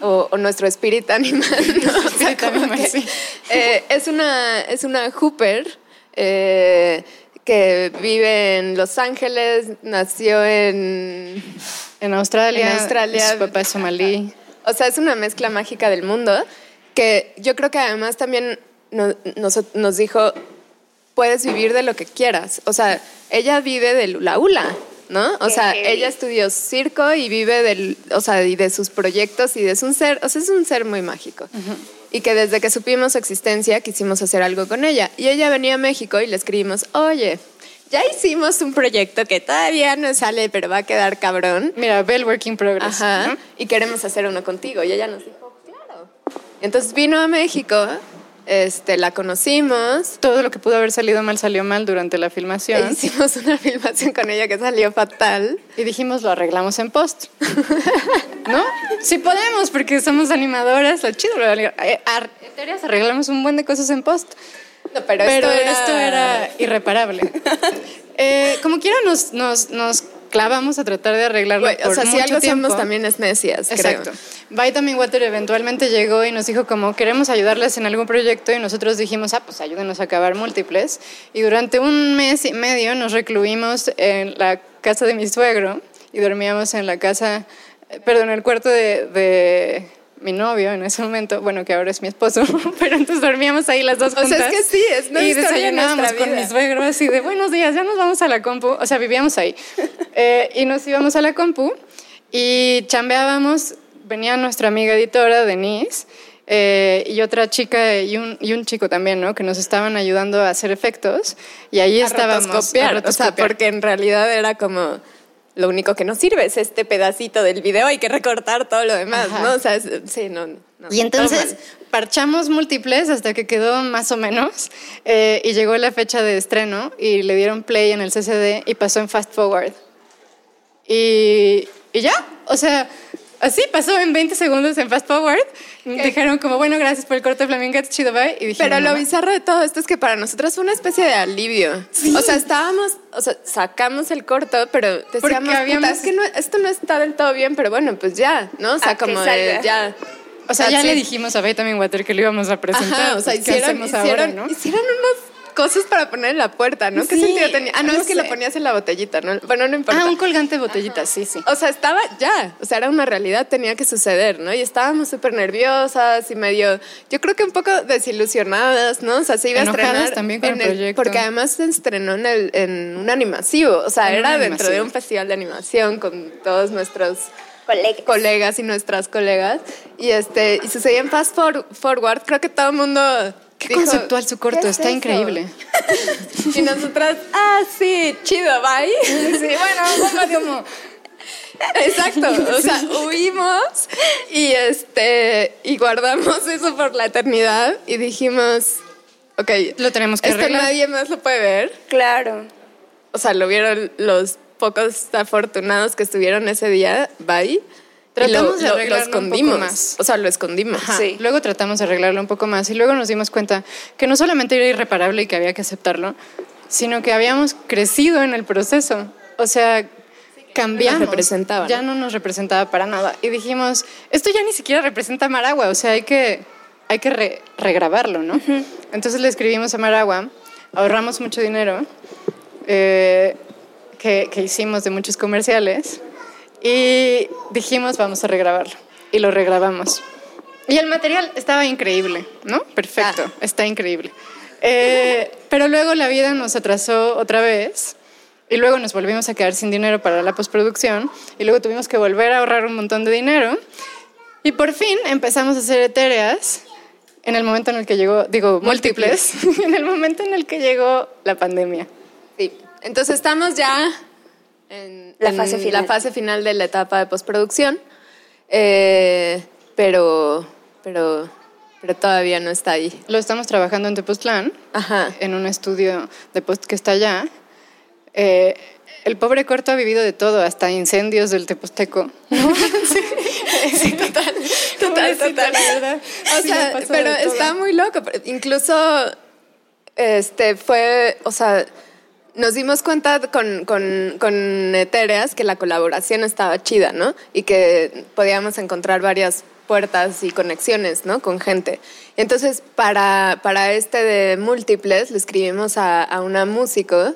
o, o nuestro espíritu animal, ¿no? O sea, que, sí. eh, es, una, es una Hooper. eh, que vive en Los Ángeles, nació en En Australia. En Australia. Su papá es somalí. O sea, es una mezcla mágica del mundo que yo creo que además también no- nos, nos dijo, puedes vivir de lo que quieras. O sea, ella vive del hula hula, ¿no? O Qué sea, heavy. ella estudió circo y vive del, o sea, y de sus proyectos y de un ser, o sea, es un ser muy mágico. Y que desde que supimos su existencia quisimos hacer algo con ella. Y ella venía a México y le escribimos, oye, ya hicimos un proyecto que todavía no sale, pero va a quedar cabrón. Mira, Bell Working Progress. Ajá. ¿no? Y queremos hacer uno contigo. Y ella nos dijo, claro. Entonces vino a México, este, la conocimos. Todo lo que pudo haber salido mal salió mal durante la e filmación. hicimos una filmación con ella que salió fatal. Y dijimos, lo arreglamos en post. ¿No? Sí podemos, porque somos animadoras. Lo chido. Lo, eh, ar- arreglamos un buen de cosas en post. No, pero, Pero esto, era... esto era irreparable. Eh, como quiera, nos, nos, nos clavamos a tratar de arreglarlo Güey, por o sea, si mucho algo tiempo. somos también es necias, creo. Exacto. Vitamin Water eventualmente llegó y nos dijo como queremos ayudarles en algún proyecto y nosotros dijimos, ah, pues ayúdenos a acabar múltiples. Y durante un mes y medio nos recluimos en la casa de mi suegro y dormíamos en la casa, eh, perdón, en el cuarto de, de mi novio en ese momento, bueno, que ahora es mi esposo, pero entonces dormíamos ahí las dos O sea, juntas. es que sí, es una Y de desayunábamos con mi suegro así de buenos días, ya nos vamos a la compu. O sea, vivíamos ahí. Eh, y nos íbamos a la compu y chambeábamos. Venía nuestra amiga editora, Denise, eh, y otra chica y un, y un chico también, ¿no? Que nos estaban ayudando a hacer efectos. Y ahí A estábamos. rotoscopiar, a o sea, rotoscopiar. porque en realidad era como lo único que nos sirve es este pedacito del video, hay que recortar todo lo demás, Ajá. ¿no? O sea, es- sí, no, no. Y entonces parchamos múltiples hasta que quedó más o menos eh, y llegó la fecha de estreno y le dieron play en el CCD y pasó en Fast Forward. Y, y ya, o sea, así pasó en 20 segundos en Fast Forward. Dijeron como, bueno, gracias por el corte de Flaminguettes, chido, bye. Y dijimos, Pero lo "No, bizarro de todo esto es que para nosotros fue una especie de alivio. O sea, estábamos, o sea, sacamos el corto, pero decíamos, Porque "Puta, habíamos- es que no- esto no está del todo bien, pero bueno, pues ya, ¿no? O sea, A como de ya. O sea, ya le dijimos a Vitamin Water que lo íbamos a presentar. Ajá, o sea, pues, ¿qué hicieron, hacemos ahora, hicieron, no? hicieron unas cosas para poner en la puerta, ¿no? ¿Qué Sí, sentido tenía? Ah, no, no es que lo sé. ponías en la botellita, ¿no? Bueno, no importa. Ah, un colgante de botellita, sí, sí. O sea, estaba ya, o sea, era una realidad, tenía que suceder, ¿no? Y estábamos súper nerviosas y medio, yo creo que un poco desilusionadas, ¿no? O sea, se iba Enojadas a estrenar. también con en el proyecto. Porque además se estrenó en, el- en un animasivo, o sea, En era dentro de un festival de animación con todos nuestros Colegas. colegas y nuestras colegas. Y este, y sucedía en Fast For- Forward, creo que todo el mundo. Qué dijo, conceptual su corto, "¿Qué es está eso?". increíble. Y nosotras, ah, sí, chido, bye. Sí, bueno, como... Exacto, o sea, huimos y este y guardamos eso por la eternidad y dijimos, ok, Lo tenemos que esto arreglar. nadie más lo puede ver. Claro. O sea, lo vieron los pocos afortunados que estuvieron ese día, bye. Tratamos de lo, arreglarlo un poco más. O sea, lo escondimos. Sí. Luego tratamos de arreglarlo un poco más y luego nos dimos cuenta que no solamente era irreparable y que había que aceptarlo, sino que habíamos crecido en el proceso. O sea, cambiamos. representaba, Ya ¿no? no nos representaba para nada. Y dijimos, esto ya ni siquiera representa a Maragua, o sea, hay que, hay que re- regrabarlo, ¿no? Entonces le escribimos a Maragua, ahorramos mucho dinero eh, que, que hicimos de muchos comerciales y dijimos, vamos a regrabarlo. Y lo regrabamos. Y el material estaba increíble, ¿no? Perfecto, Ah. está increíble. Eh, pero luego la vida nos atrasó otra vez y luego nos volvimos a quedar sin dinero para la postproducción y luego tuvimos que volver a ahorrar un montón de dinero y por fin empezamos a hacer etéreas en el momento en el que llegó, digo, múltiples, en el momento en el que llegó la pandemia. Sí. Entonces estamos ya en La en fase final. la fase final de la etapa de postproducción, eh, pero, pero, pero todavía no está ahí. Lo estamos trabajando en Tepoztlán, Ajá. en un estudio de post que está allá. Eh, el pobre corto ha vivido de todo, hasta incendios del Teposteco. Sí, total, total, Pobrecita, total. la verdad. O Sí, sea, pero está muy loco. Incluso, este, fue, o sea, nos dimos cuenta con, con, con Etéreas que la colaboración estaba chida, ¿no? Y que podíamos encontrar varias puertas y conexiones, ¿no? Con gente. Entonces, para, para este de múltiples, le escribimos a, a una músico,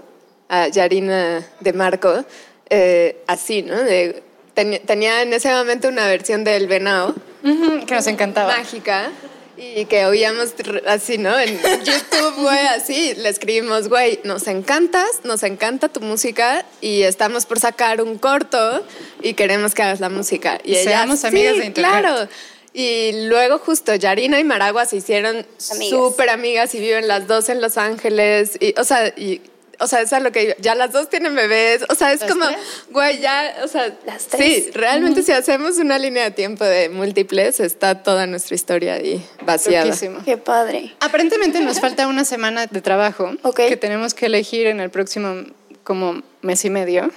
a Yarina de Marco, eh, así, ¿no? De- ten- tenía en ese momento una versión del Venao, que nos encantaba. mágica y que oíamos así, ¿no? En YouTube, güey, así, le escribimos, güey, nos encantas, nos encanta tu música y estamos por sacar un corto y queremos que hagas la música. Y ella, Seamos amigas "Sí, de internet". claro. Y luego justo Yarina y Maragua se hicieron súper amigas y viven las dos en Los Ángeles. Y, o sea, y, o sea, es a lo que ya las dos tienen bebés. O sea, es ¿Las como, tres? güey, ya, o sea, Las tres. sí, realmente si hacemos una línea de tiempo de múltiples, está toda nuestra historia ahí vaciada. Loquísimo. Qué padre. Aparentemente nos falta una semana de trabajo que tenemos que elegir en el próximo como mes y medio.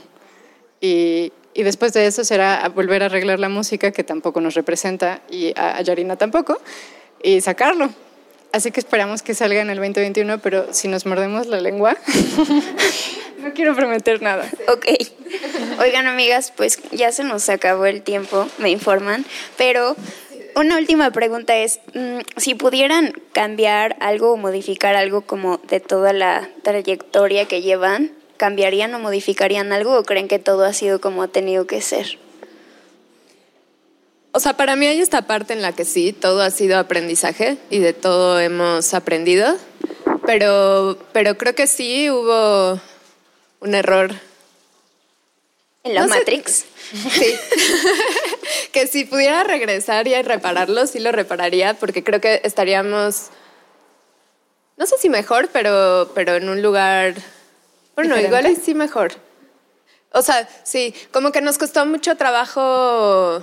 Y, y después de eso será a volver a arreglar la música que tampoco nos representa y a, a Yarina tampoco y sacarlo. Así que esperamos que salga en el 2021, pero si nos mordemos la lengua, no quiero prometer nada. Ok. Oigan, amigas, pues ya se nos acabó el tiempo, me informan. Pero una última pregunta es, mm, si pudieran cambiar algo o modificar algo como de toda la trayectoria que llevan, ¿cambiarían o modificarían algo o creen que todo ha sido como ha tenido que ser? O sea, para mí hay esta parte en la que sí, todo ha sido aprendizaje y de todo hemos aprendido, pero, pero creo que sí hubo un error. ¿En la No sé. Matrix? Sí. que si pudiera regresar y repararlo, sí lo repararía, porque creo que estaríamos, no sé si mejor, pero, pero en un lugar, bueno, ¿Diferente? igual sí mejor. O sea, sí, como que nos costó mucho trabajo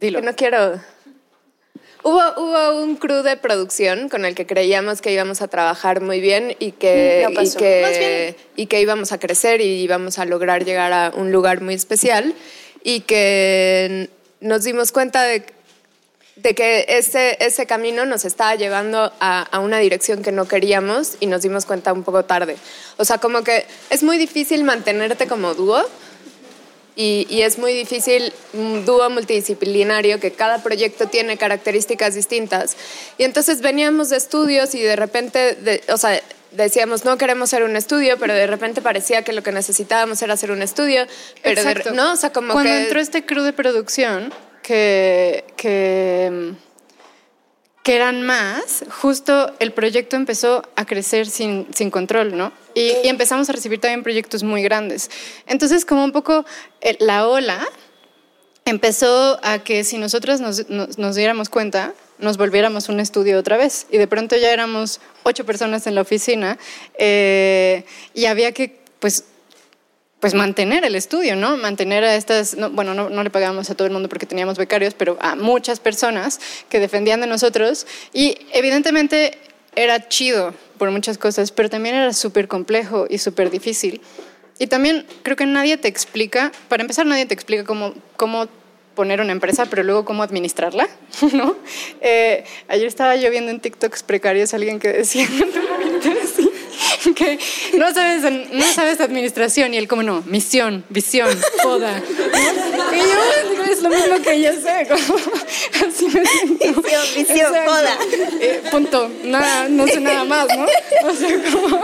Dilo. Que no quiero. Hubo, hubo un crew de producción con el que creíamos que íbamos a trabajar muy bien y que, No pasó. y que, y que íbamos a crecer y íbamos a lograr llegar a un lugar muy especial y que nos dimos cuenta de, de que ese, ese camino nos estaba llevando a, a una dirección que no queríamos y nos dimos cuenta un poco tarde. O sea, como que es muy difícil mantenerte como dúo y, y es muy difícil un dúo multidisciplinario que cada proyecto tiene características distintas. Y entonces veníamos de estudios y de repente, de- o sea, decíamos no queremos ser un estudio, pero de repente parecía que lo que necesitábamos era hacer un estudio, pero de- Exacto. no, o sea, como Cuando que entró este crew de producción, que, que, que eran más, justo el proyecto empezó a crecer sin, sin control, ¿no? Y, empezamos a recibir también proyectos muy grandes. Entonces, como un poco eh, la ola empezó a que si nosotros nos, nos- nos diéramos cuenta, nos volviéramos un estudio otra vez. Y de pronto ya éramos ocho personas en la oficina eh, y había que, pues, pues mantener el estudio, ¿no? Mantener a estas, no, bueno, no, no le pagábamos a todo el mundo porque teníamos becarios, pero a muchas personas que defendían de nosotros y evidentemente era chido por muchas cosas, pero también era súper complejo y súper difícil. Y también creo que nadie te explica, para empezar nadie te explica cómo, cómo poner una empresa, pero luego cómo administrarla, ¿no? Eh, ayer estaba yo viendo en TikToks precarios a alguien que decía que no sabes, no sabes administración y él como no, misión, visión, poda. Y yo es lo mismo que yo sé, como, así me siento. Visión, visión, poda. Eh, punto, nada, no sé nada más, ¿no? O sea, como...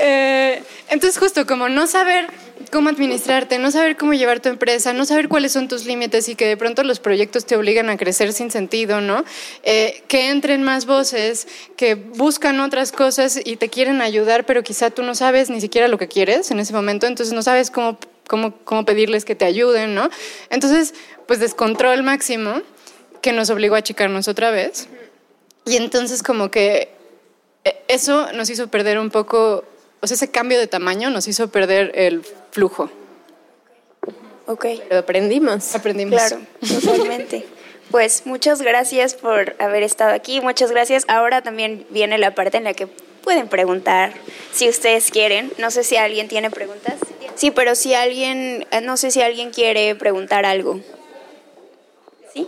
eh, entonces justo como no saber cómo administrarte, no saber cómo llevar tu empresa, no saber cuáles son tus límites y que de pronto los proyectos te obligan a crecer sin sentido, ¿no? Eh, que entren más voces, que buscan otras cosas y te quieren ayudar, pero quizá tú no sabes ni siquiera lo que quieres en ese momento, entonces no sabes cómo, cómo, cómo pedirles que te ayuden, ¿no? Entonces, pues descontrol máximo que nos obligó a achicarnos otra vez. Y entonces como que eh, eso nos hizo perder un poco, o sea, ese cambio de tamaño nos hizo perder el flujo. Ok. Pero aprendimos. Aprendimos. Claro, totalmente. Pues muchas gracias por haber estado aquí, muchas gracias. Ahora también viene la parte en la que pueden preguntar si ustedes quieren. No sé si alguien tiene preguntas. Sí, pero si alguien, eh, no sé si alguien quiere preguntar algo. ¿Sí?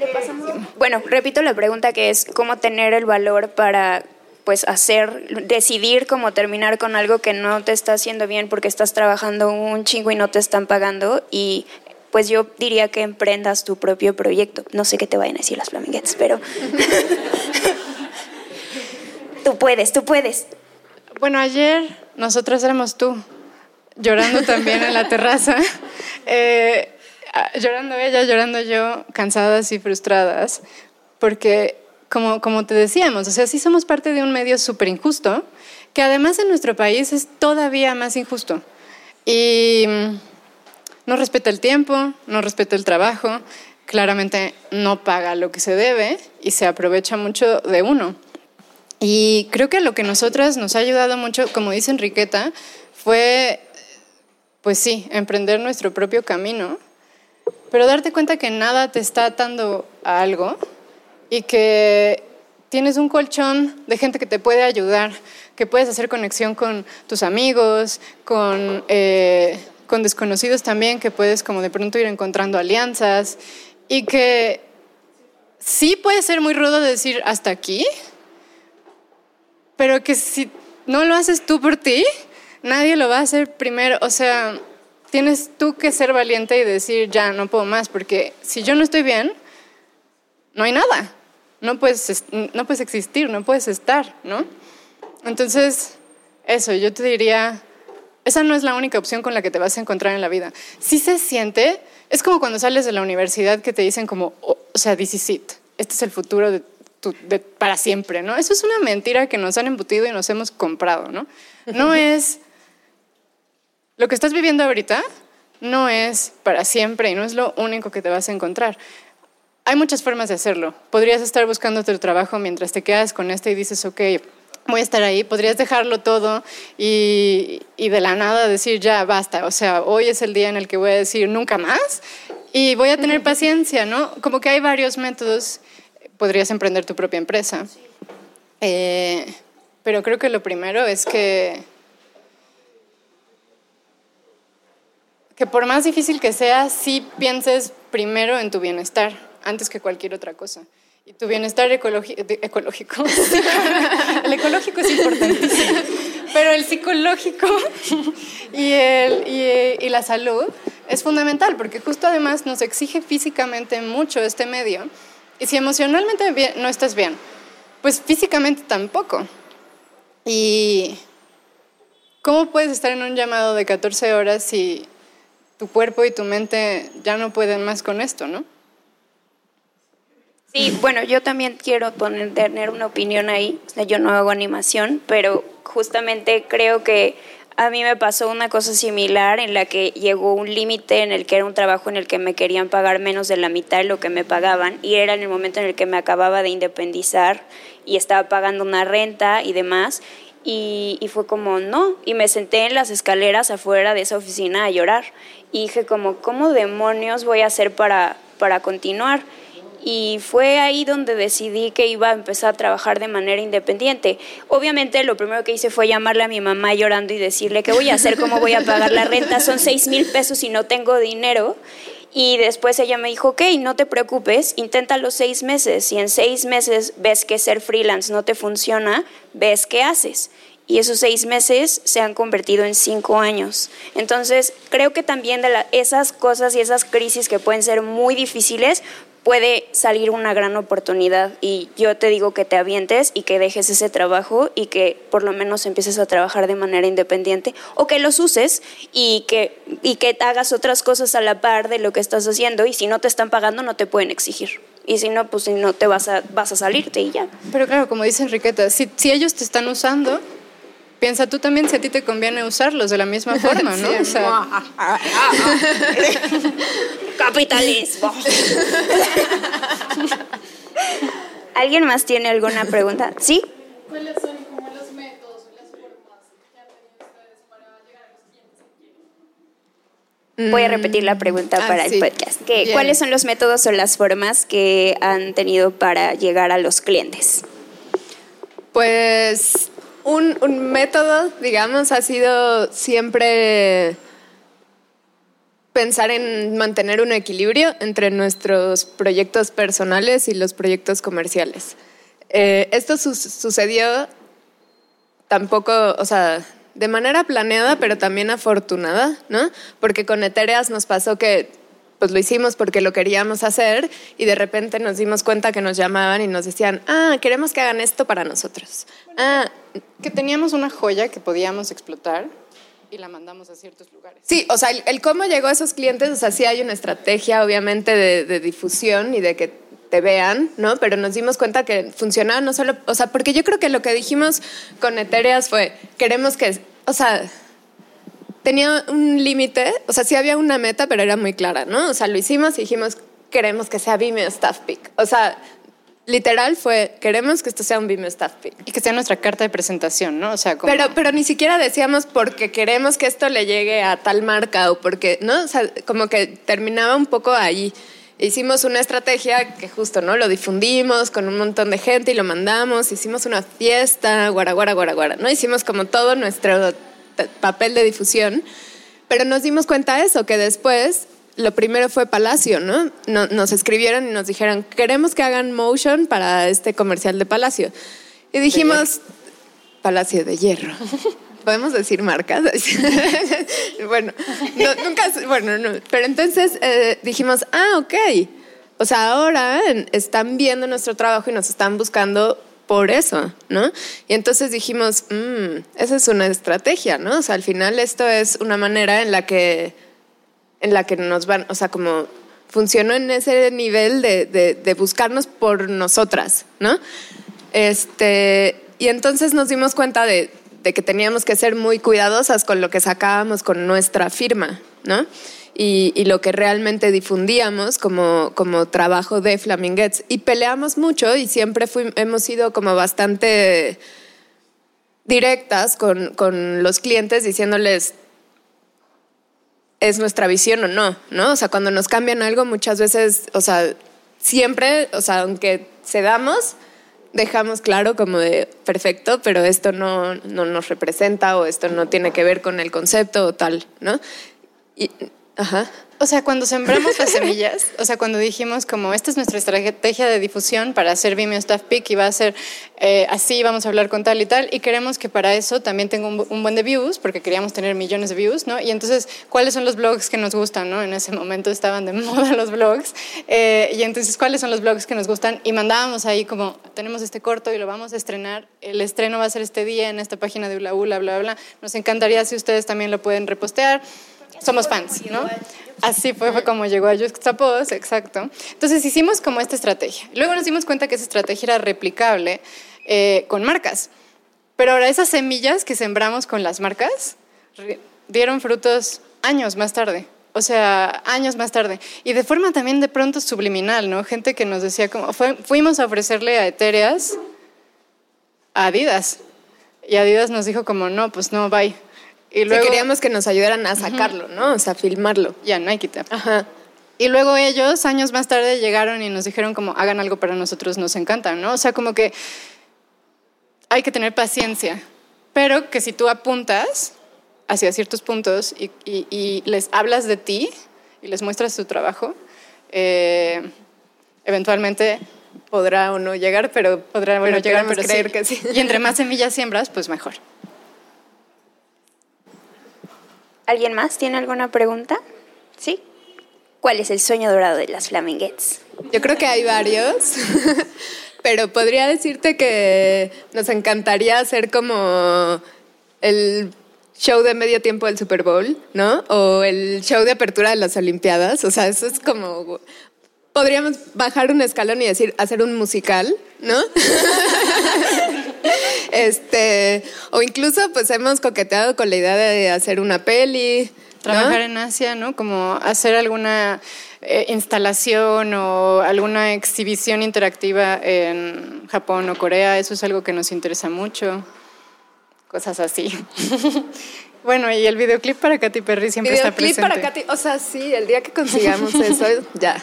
Le pasamos- Bueno, repito la pregunta que es cómo tener el valor para pues hacer, decidir cómo terminar con algo que no te está haciendo bien porque estás trabajando un chingo y no te están pagando y pues yo diría que emprendas tu propio proyecto. No sé qué te vayan a decir las flaminguetes, pero tú puedes, tú puedes. Bueno, ayer nosotros éramos tú, llorando también en la terraza, Eh, llorando ella, llorando yo, cansadas y frustradas, porque como, como te decíamos, o sea, sí somos parte de un medio súper injusto, que además en nuestro país es todavía más injusto. Y mm, no respeta el tiempo, no respeta el trabajo, claramente no paga lo que se debe y se aprovecha mucho de uno. Y creo que lo que nosotras nos ha ayudado mucho, como dice Enriqueta, fue, pues sí, emprender nuestro propio camino, pero darte cuenta que nada te está atando a algo y que tienes un colchón de gente que te puede ayudar, que puedes hacer conexión con tus amigos, con, eh, con desconocidos también, que puedes como de pronto ir encontrando alianzas y que sí puede ser muy rudo decir hasta aquí, pero que si no lo haces tú por ti, nadie lo va a hacer primero. O sea, tienes tú que ser valiente y decir, ya, no puedo más, porque si yo no estoy bien, no hay nada. No puedes, es- no puedes existir, no puedes estar, ¿no? Entonces, eso, yo te diría, esa no es la única opción con la que te vas a encontrar en la vida. Si se siente, es como cuando sales de la universidad que te dicen como, o, o sea, this is it, este es el futuro de tu- de- para siempre, ¿no? Eso es una mentira que nos han embutido y nos hemos comprado, ¿no? No es, lo que estás viviendo ahorita no es para siempre y no es lo único que te vas a encontrar. Hay muchas formas de hacerlo. Podrías estar buscando otro trabajo mientras te quedas con este y dices, ok, voy a estar ahí. Podrías dejarlo todo y, y de la nada decir, ya basta. O sea, hoy es el día en el que voy a decir nunca más y voy a tener paciencia, ¿no? Como que hay varios métodos. Podrías emprender tu propia empresa. Eh, pero creo que lo primero es que que por más difícil que sea, sí pienses primero en tu bienestar antes que cualquier otra cosa. Y tu bienestar ecológico. el ecológico es importantísimo. Pero el psicológico y, el, y, y, la salud es fundamental, porque justo además nos exige físicamente mucho este medio. Y si emocionalmente bien, no estás bien, pues físicamente tampoco. Y ¿cómo puedes estar en un llamado de 14 horas si tu cuerpo y tu mente ya no pueden más con esto, ¿no? Sí, bueno, yo también quiero poner, tener una opinión ahí. O sea, yo no hago animación, pero justamente creo que a mí me pasó una cosa similar en la que llegó un límite en el que era un trabajo en el que me querían pagar menos de la mitad de lo que me pagaban y era en el momento en el que me acababa de independizar y estaba pagando una renta y demás y, y, fue como, no, y me senté en las escaleras afuera de esa oficina a llorar. Y dije como, ¿cómo demonios voy a hacer para, para continuar? Y fue ahí donde decidí que iba a empezar a trabajar de manera independiente. Obviamente lo primero que hice fue llamarle a mi mamá llorando y decirle, ¿qué voy a hacer? ¿Cómo voy a pagar la renta? Son seis mil pesos y no tengo dinero. Y después ella me dijo, ok, no te preocupes, intenta los seis meses. Si en seis meses ves que ser freelance no te funciona, ves qué haces. Y esos seis meses se han convertido en cinco años. Entonces, creo que también de esas cosas y esas crisis que pueden ser muy difíciles, puede salir una gran oportunidad y yo te digo que te avientes y que dejes ese trabajo y que por lo menos empieces a trabajar de manera independiente o que los uses y que, y que hagas otras cosas a la par de lo que estás haciendo y si no te están pagando no te pueden exigir. Y si no, pues si no te vas a, vas a salirte y ya. Pero claro, como dice Enriqueta, si, si ellos te están usando, piensa tú también si a ti te conviene usarlos de la misma forma, ¿no? Sí, o sea, Capitalismo. ¿Alguien más tiene alguna pregunta? ¿Sí? ¿Cuáles son como los métodos o las formas que han tenido ustedes para llegar a los clientes que quieren? Voy a repetir la pregunta Ah, para sí. el podcast. ¿Qué- Bien. ¿Cuáles son los métodos o las formas que han tenido para llegar a los clientes? Pues un, un método, digamos, ha sido siempre pensar en mantener un equilibrio entre nuestros proyectos personales y los proyectos comerciales. Eh, esto su- sucedió tampoco, o sea, de manera planeada, pero también afortunada, ¿no? Porque con Etereas nos pasó que pues lo hicimos porque lo queríamos hacer y de repente nos dimos cuenta que nos llamaban y nos decían, ah, queremos que hagan esto para nosotros. Ah, Que teníamos una joya que podíamos explotar y la mandamos a ciertos lugares. Sí, o sea, el, cómo llegó a esos clientes, o sea, sí hay una estrategia, obviamente, de, de difusión y de que te vean, ¿no? Pero nos dimos cuenta que funcionaba no solo, o sea, porque yo creo que lo que dijimos con Etereas fue, queremos que, o sea, tenía un límite, o sea, sí había una meta, pero era muy clara, ¿no? O sea, lo hicimos y dijimos, queremos que sea Vimeo Staff Pick. O sea, literal fue, queremos que esto sea un Vimeo Staff Pick. Y que sea nuestra carta de presentación, ¿no? O sea, como... Pero, pero ni siquiera decíamos porque queremos que esto le llegue a tal marca o porque, ¿no? O sea, como que terminaba un poco ahí. Hicimos una estrategia que justo, ¿no? Lo difundimos con un montón de gente y lo mandamos. Hicimos una fiesta, guara, guara, guara, guara, ¿no? Hicimos como todo nuestro papel de difusión. Pero nos dimos cuenta de eso, que después lo primero fue Palacio, ¿no? No- Nos escribieron y nos dijeron, queremos que hagan motion para este comercial de Palacio. Y dijimos, Palacio de Hierro. ¿Podemos decir marcas? bueno, no, nunca, bueno, no. Pero entonces eh, dijimos, ah, ok. O sea, ahora están viendo nuestro trabajo y nos están buscando por eso, ¿no? Y entonces dijimos, "Mm, esa es una estrategia, ¿no? O sea, al final esto es una manera en la que, en la que nos van, o sea, como funcionó en ese nivel de, de- de buscarnos por nosotras, ¿no? Este, y entonces nos dimos cuenta de, de que teníamos que ser muy cuidadosas con lo que sacábamos con nuestra firma, ¿no? y, y lo que realmente difundíamos como, como trabajo de Flaminguettes. Y peleamos mucho y siempre fui- hemos sido como bastante directas con, con los clientes diciéndoles es nuestra visión o no, ¿no? O sea, cuando nos cambian algo muchas veces, o sea, siempre, o sea, aunque cedamos, dejamos claro como de perfecto, pero esto no, no nos representa o esto no tiene que ver con el concepto o tal, ¿no? Y, ajá. O sea, cuando sembramos las semillas, o sea, cuando dijimos como esta es nuestra estrategia de difusión para hacer Vimeo Staff Pick y va a ser eh, así, vamos a hablar con tal y tal, y queremos que para eso también tenga un, un buen de views, porque queríamos tener millones de views, ¿no? Y entonces, ¿cuáles son los blogs que nos gustan, no? En ese momento estaban de moda los blogs, eh, y entonces, ¿cuáles son los blogs que nos gustan? Y mandábamos ahí como, tenemos este corto y lo vamos a estrenar, el estreno va a ser este día en esta página de Ula Ula, bla, bla, bla. Nos encantaría si ustedes también lo pueden repostear somos fans, ¿no? Así fue, como llegó a Juxtapoz, exacto. Entonces hicimos como esta estrategia. Luego nos dimos cuenta que esa estrategia era replicable eh, con marcas. Pero ahora esas semillas que sembramos con las marcas dieron frutos años más tarde. O sea, años más tarde. Y de forma también de pronto subliminal, ¿no? Gente que nos decía como, fuimos a ofrecerle a Etéreas a Adidas. Y Adidas nos dijo como, no, pues no, bye. Y Sí, luego queríamos que nos ayudaran a sacarlo, ¿no? O sea, filmarlo. ya, Nike Tap. Ajá. Y luego ellos, años más tarde, llegaron y nos dijeron como, hagan algo para nosotros, nos encanta, ¿no? O sea, como que hay que tener paciencia, pero que si tú apuntas hacia ciertos puntos y, y- y les hablas de ti y les muestras tu trabajo, eh, eventualmente Podrá o no llegar, pero podrá bueno, pero llegar, pero creer sí. que sí. Y entre más semillas siembras, pues mejor. ¿Alguien más tiene alguna pregunta? ¿Sí? ¿Cuál es el sueño dorado de las Flaminguettes? Yo creo que hay varios, pero podría decirte que nos encantaría hacer como el show de medio tiempo del Super Bowl, ¿no? O el show de apertura de las Olimpiadas. O sea, eso es como... Podríamos bajar un escalón y decir, hacer un musical, ¿no? este, o incluso pues hemos coqueteado con la idea de hacer una peli. ¿no? Trabajar en Asia, ¿no? Como hacer alguna eh, instalación o alguna exhibición interactiva en Japón o Corea, eso es algo que nos interesa mucho. Cosas así. bueno, y el videoclip para Katy Perry siempre está Videoclip presente. para Katy. O sea, sí, el día que consigamos eso, ya.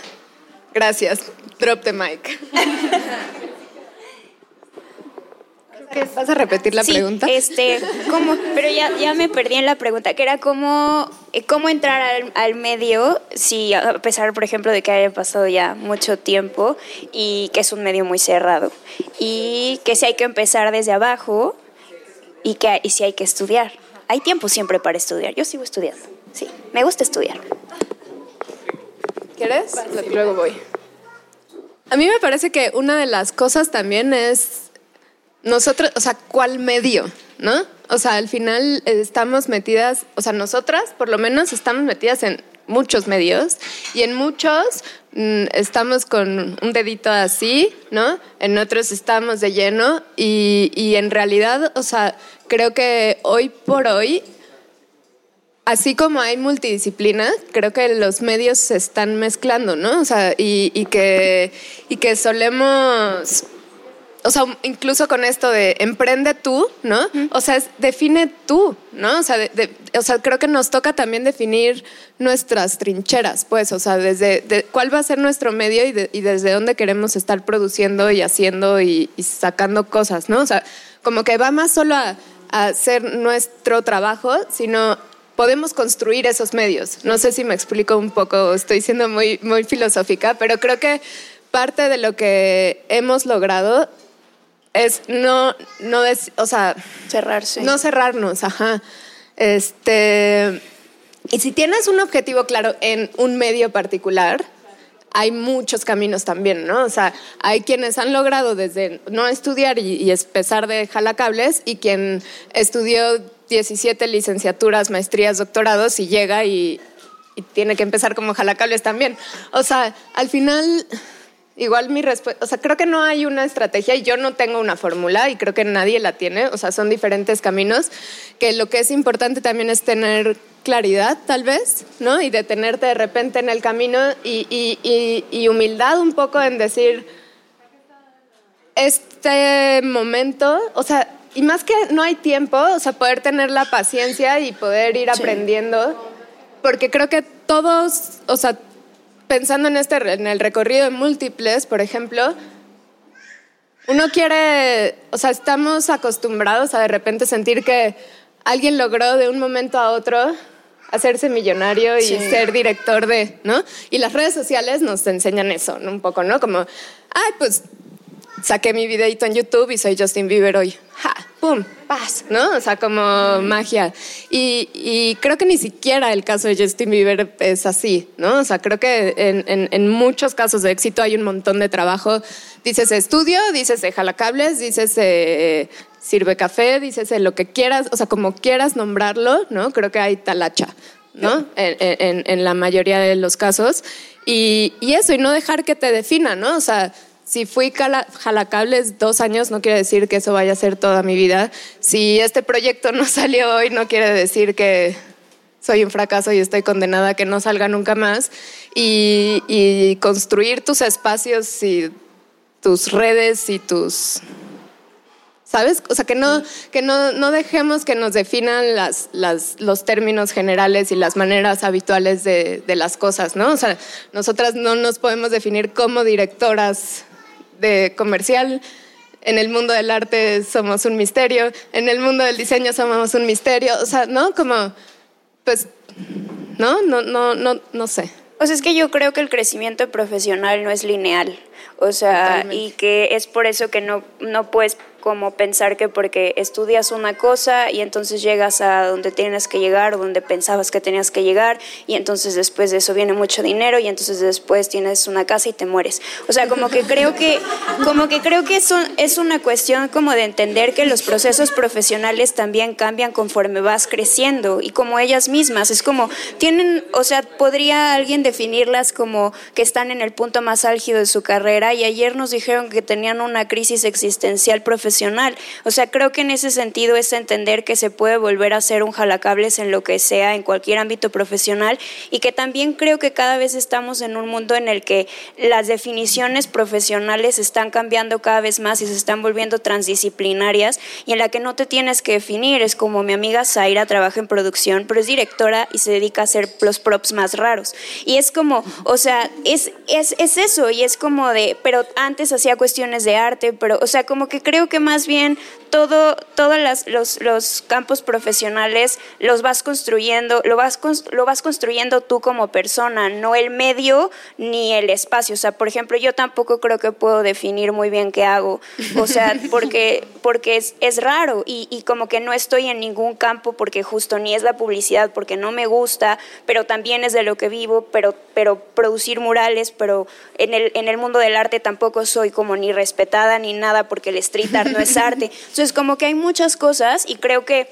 Gracias. Drop the mic. ¿Vas a repetir la sí, pregunta? Este, ¿cómo? Pero ya, ya me perdí en la pregunta, que era cómo, eh, cómo entrar al, al medio, si a pesar, por ejemplo, de que haya pasado ya mucho tiempo y que es un medio muy cerrado. Y que si hay que empezar desde abajo y que y si hay que estudiar. Hay tiempo siempre para estudiar. Yo sigo estudiando. Sí, me gusta estudiar. ¿Quieres? Luego voy. A mí me parece que una de las cosas también es nosotros, o sea, ¿cuál medio? ¿No? O sea, al final estamos metidas, o sea, nosotras por lo menos estamos metidas en muchos medios y en muchos mm, estamos con un dedito así, ¿no? En otros estamos de lleno y, y en realidad, o sea, creo que hoy por hoy Así como hay multidisciplina, creo que los medios se están mezclando, ¿no? O sea, y, y que, y que solemos, o sea, incluso con esto de emprende tú, ¿no? O sea, es- define tú, ¿no? O sea, de- de- o sea, creo que nos toca también definir nuestras trincheras, pues, o sea, desde de- cuál va a ser nuestro medio y, de- y desde dónde queremos estar produciendo y haciendo y, y sacando cosas, ¿no? O sea, como que va más solo a, a hacer nuestro trabajo, sino podemos construir esos medios. No sé si me explico un poco, estoy siendo muy, muy filosófica, pero creo que parte de lo que hemos logrado es no, no des- o sea, Cerrarse. no cerrarnos, ajá. Este, y si tienes un objetivo claro en un medio particular, hay muchos caminos también, ¿no? O sea, hay quienes han logrado desde no estudiar y, y empezar de jalacables y quien estudió 17 licenciaturas, maestrías, doctorados y llega y, y tiene que empezar como jalacables también. O sea, al final Igual mi respuesta, o sea, creo que no hay una estrategia y yo no tengo una fórmula y creo que nadie la tiene, o sea, son diferentes caminos, que lo que es importante también es tener claridad, tal vez, ¿no? Y detenerte de repente en el camino y, y, y humildad un poco en decir, este momento, o sea, y más que no hay tiempo, o sea, poder tener la paciencia y poder ir aprendiendo, porque creo que todos, o sea, pensando en, este, en el recorrido de múltiples, por ejemplo, uno quiere, o sea, estamos acostumbrados a de repente sentir que alguien logró de un momento a otro hacerse millonario y ser director de, ¿no? Y las redes sociales nos enseñan eso, ¿no? Un poco, ¿no? Como, ay, pues saqué mi videito en YouTube y soy Justin Bieber hoy. ¡Ja! ¡Pum! ¡Paz! ¿No? O sea, como magia. Y, y, creo que ni siquiera el caso de Justin Bieber es así, ¿no? O sea, creo que en, en, en muchos casos de éxito hay un montón de trabajo. Dices estudio, dices jalacables, dices eh, sirve café, dices lo que quieras, o sea, como quieras nombrarlo, ¿no? Creo que hay talacha, ¿no? En, en, en la mayoría de los casos. Y, y, eso, y no dejar que te defina, ¿no? O sea, si fui jalacables dos años, no quiere decir que eso vaya a ser toda mi vida. Si este proyecto no salió hoy, no quiere decir que soy un fracaso y estoy condenada a que no salga nunca más. Y, y construir tus espacios y tus redes y tus ¿sabes? O sea, que no, que no, no dejemos que nos definan las, las, los términos generales y las maneras habituales de, de, las cosas, ¿no? O sea, nosotras no nos podemos definir como directoras de comercial. En el mundo del arte somos un misterio, en el mundo del diseño somos un misterio, o sea, ¿no? Como, pues, ¿no? No, no, no, no sé. O sea, es que yo creo que el crecimiento profesional no es lineal, o sea, Totalmente. y que es por eso que no, no puedes como pensar que porque estudias una cosa y entonces llegas a donde tienes que llegar o donde pensabas que tenías que llegar y entonces después de eso viene mucho dinero y entonces después tienes una casa y te mueres. O sea, como que creo que como que creo que eso es una cuestión como de entender que los procesos profesionales también cambian conforme vas creciendo y como ellas mismas, es como tienen, o sea, podría alguien definirlas como que están en el punto más álgido de su carrera y ayer nos dijeron que tenían una crisis existencial profesional o sea, creo que en ese sentido es entender que se puede volver a ser un jalacables en lo que sea, en cualquier ámbito profesional, y que también creo que cada vez estamos en un mundo en el que las definiciones profesionales están cambiando cada vez más y se están volviendo transdisciplinarias, y en la que no te tienes que definir. Es como mi amiga Zaira trabaja en producción, pero es directora y se dedica a hacer los props más raros. Y es como, o sea, es, es, es eso, y es como de, pero antes hacía cuestiones de arte, pero, o sea, como que creo que más bien todo, todos los, los, campos profesionales los vas construyendo, lo vas, lo vas construyendo tú como persona, no el medio ni el espacio. O sea, por ejemplo, yo tampoco creo que puedo definir muy bien qué hago, o sea, porque, porque es, es raro y, y como que no estoy en ningún campo porque justo ni es la publicidad, porque no me gusta, pero también es de lo que vivo, pero, pero producir murales, pero en el, en el mundo del arte tampoco soy como ni respetada ni nada porque el street art no es arte. Entonces, como que hay muchas cosas y creo que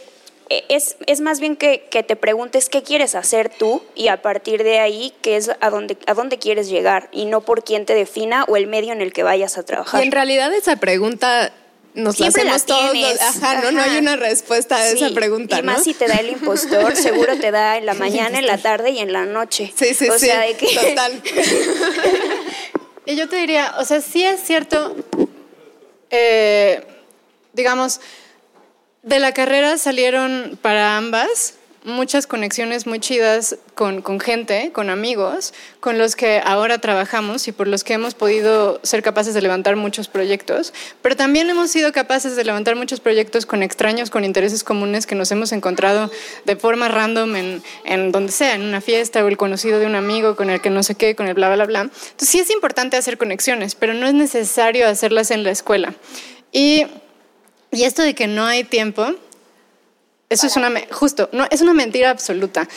eh, es, es más bien que, que, te preguntes qué quieres hacer tú y a partir de ahí qué es a dónde, a dónde quieres llegar y no por quién te defina o el medio en el que vayas a trabajar. Y en realidad esa pregunta nos Siempre la hacemos la todos. tienes. Ajá, ¿no? no Ajá. hay una respuesta a Sí, esa pregunta, Y ¿no? más si te da el impostor, seguro te da en la mañana, en la tarde y en la noche. Sí, sí, o sí. sea, de que Total. Y yo te diría, o sea, sí es cierto, eh, digamos, de la carrera salieron para ambas muchas conexiones muy chidas con, con, gente, con amigos, con los que ahora trabajamos y por los que hemos podido ser capaces de levantar muchos proyectos, pero también hemos sido capaces de levantar muchos proyectos con extraños, con intereses comunes que nos hemos encontrado de forma random en, en donde sea, en una fiesta o el conocido de un amigo con el que no sé qué, con el bla, bla, bla. Entonces sí es importante hacer conexiones, pero no es necesario hacerlas en la escuela. Y, y esto de que no hay tiempo, eso es una, justo, no, es una mentira absoluta.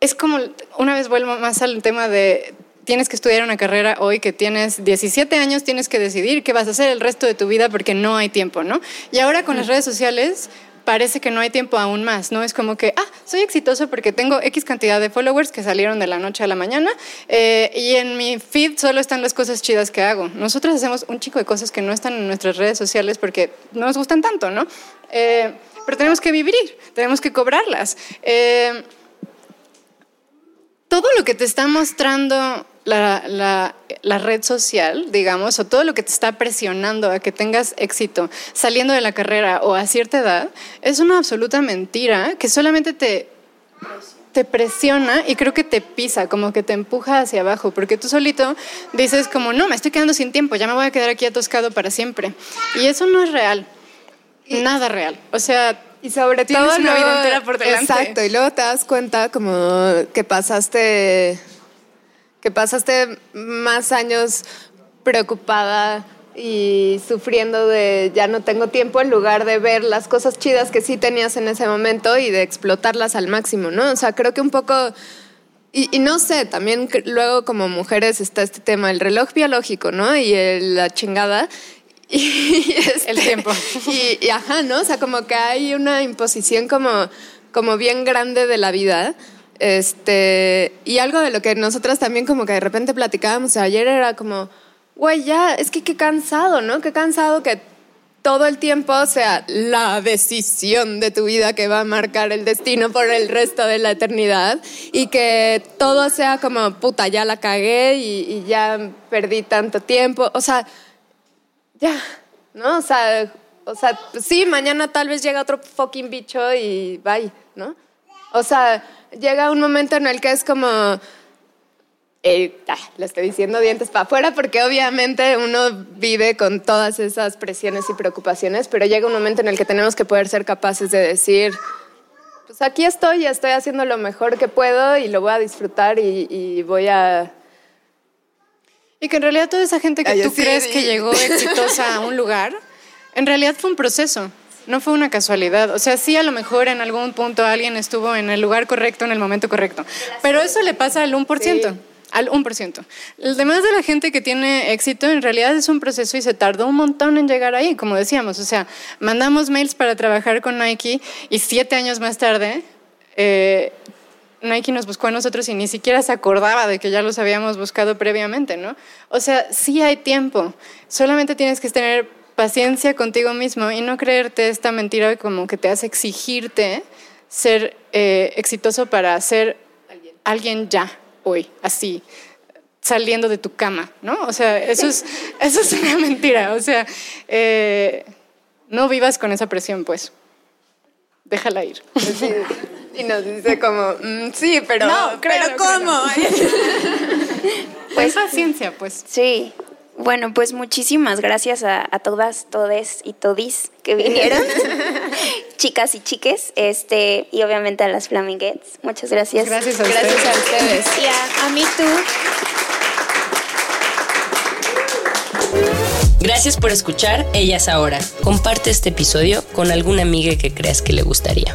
Es como, una vez vuelvo más al tema de, tienes que estudiar una carrera hoy que tienes 17 años, tienes que decidir qué vas a hacer el resto de tu vida porque no hay tiempo, ¿no? Y ahora con las redes sociales, parece que no hay tiempo aún más, ¿no? Es como que, ah, soy exitoso porque tengo X cantidad de followers que salieron de la noche a la mañana eh, y en mi feed solo están las cosas chidas que hago. Nosotros hacemos un chico de cosas que no están en nuestras redes sociales porque no nos gustan tanto, ¿no? Eh, pero tenemos que vivir, tenemos que cobrarlas. Eh, todo lo que te está mostrando la, la, la, red social, digamos, o todo lo que te está presionando a que tengas éxito saliendo de la carrera o a cierta edad, es una absoluta mentira que solamente te, te presiona y creo que te pisa, como que te empuja hacia abajo, porque tú solito dices como, no, me estoy quedando sin tiempo, ya me voy a quedar aquí atascado para siempre. Y eso no es real, nada real. O sea, y sobre todo una vida entera por delante. Exacto, y luego te das cuenta como que pasaste que pasaste más años preocupada y sufriendo de ya no tengo tiempo en lugar de ver las cosas chidas que sí tenías en ese momento y de explotarlas al máximo, ¿no? O sea, creo que un poco... Y, no sé, también luego como mujeres está este tema, el reloj biológico, ¿no? Y la chingada. Y el este, tiempo. Y, y, ajá, ¿no? O sea, como que hay una imposición como, como bien grande de la vida. Este, y algo de lo que nosotras también como que de repente platicábamos ayer era como, güey, ya, es que qué cansado, ¿no? Qué cansado que todo el tiempo sea la decisión de tu vida que va a marcar el destino por el resto de la eternidad y que todo sea como, puta, ya la cagué y, y ya perdí tanto tiempo. O sea, ya, ¿no? O sea, o sea, sí, mañana tal vez llega otro fucking bicho y bye, ¿no? O sea, llega un momento en el que es como, eh, ah, lo estoy diciendo dientes para afuera porque obviamente uno vive con todas esas presiones y preocupaciones, pero llega un momento en el que tenemos que poder ser capaces de decir, pues aquí estoy, estoy haciendo lo mejor que puedo y lo voy a disfrutar y, voy a... Y que en realidad toda esa gente que tú crees que llegó exitosa a un lugar, en realidad fue un proceso. No fue una casualidad. O sea, sí, a lo mejor en algún punto alguien estuvo en el lugar correcto, en el momento correcto. Pero eso le pasa al 1%. Al 1%. El demás de la gente que tiene éxito en realidad es un proceso y se tardó un montón en llegar ahí, como decíamos. O sea, mandamos mails para trabajar con Nike y siete años más tarde eh, Nike nos buscó a nosotros y ni siquiera se acordaba de que ya los habíamos buscado previamente, ¿no? O sea, sí hay tiempo. Solamente tienes que tener paciencia contigo mismo y no creerte esta mentira como que te hace exigirte ser eh, exitoso para ser alguien. ya hoy, así, saliendo de tu cama, ¿no? O sea, eso es, eso es una mentira. O sea, eh, no vivas con esa presión, pues. Déjala ir. Y nos dice como, mm, sí, pero, no, pero ¿cómo? pues paciencia, pues. Sí, bueno, pues muchísimas gracias a, todas, todes y todis que vinieron, chicas y chiques, este, y obviamente a las Flaminguettes. Muchas gracias. Gracias a ustedes. Gracias a ustedes. Y a, a mí tú. Gracias por escuchar Ellas Ahora. Comparte este episodio con alguna amiga que creas que le gustaría.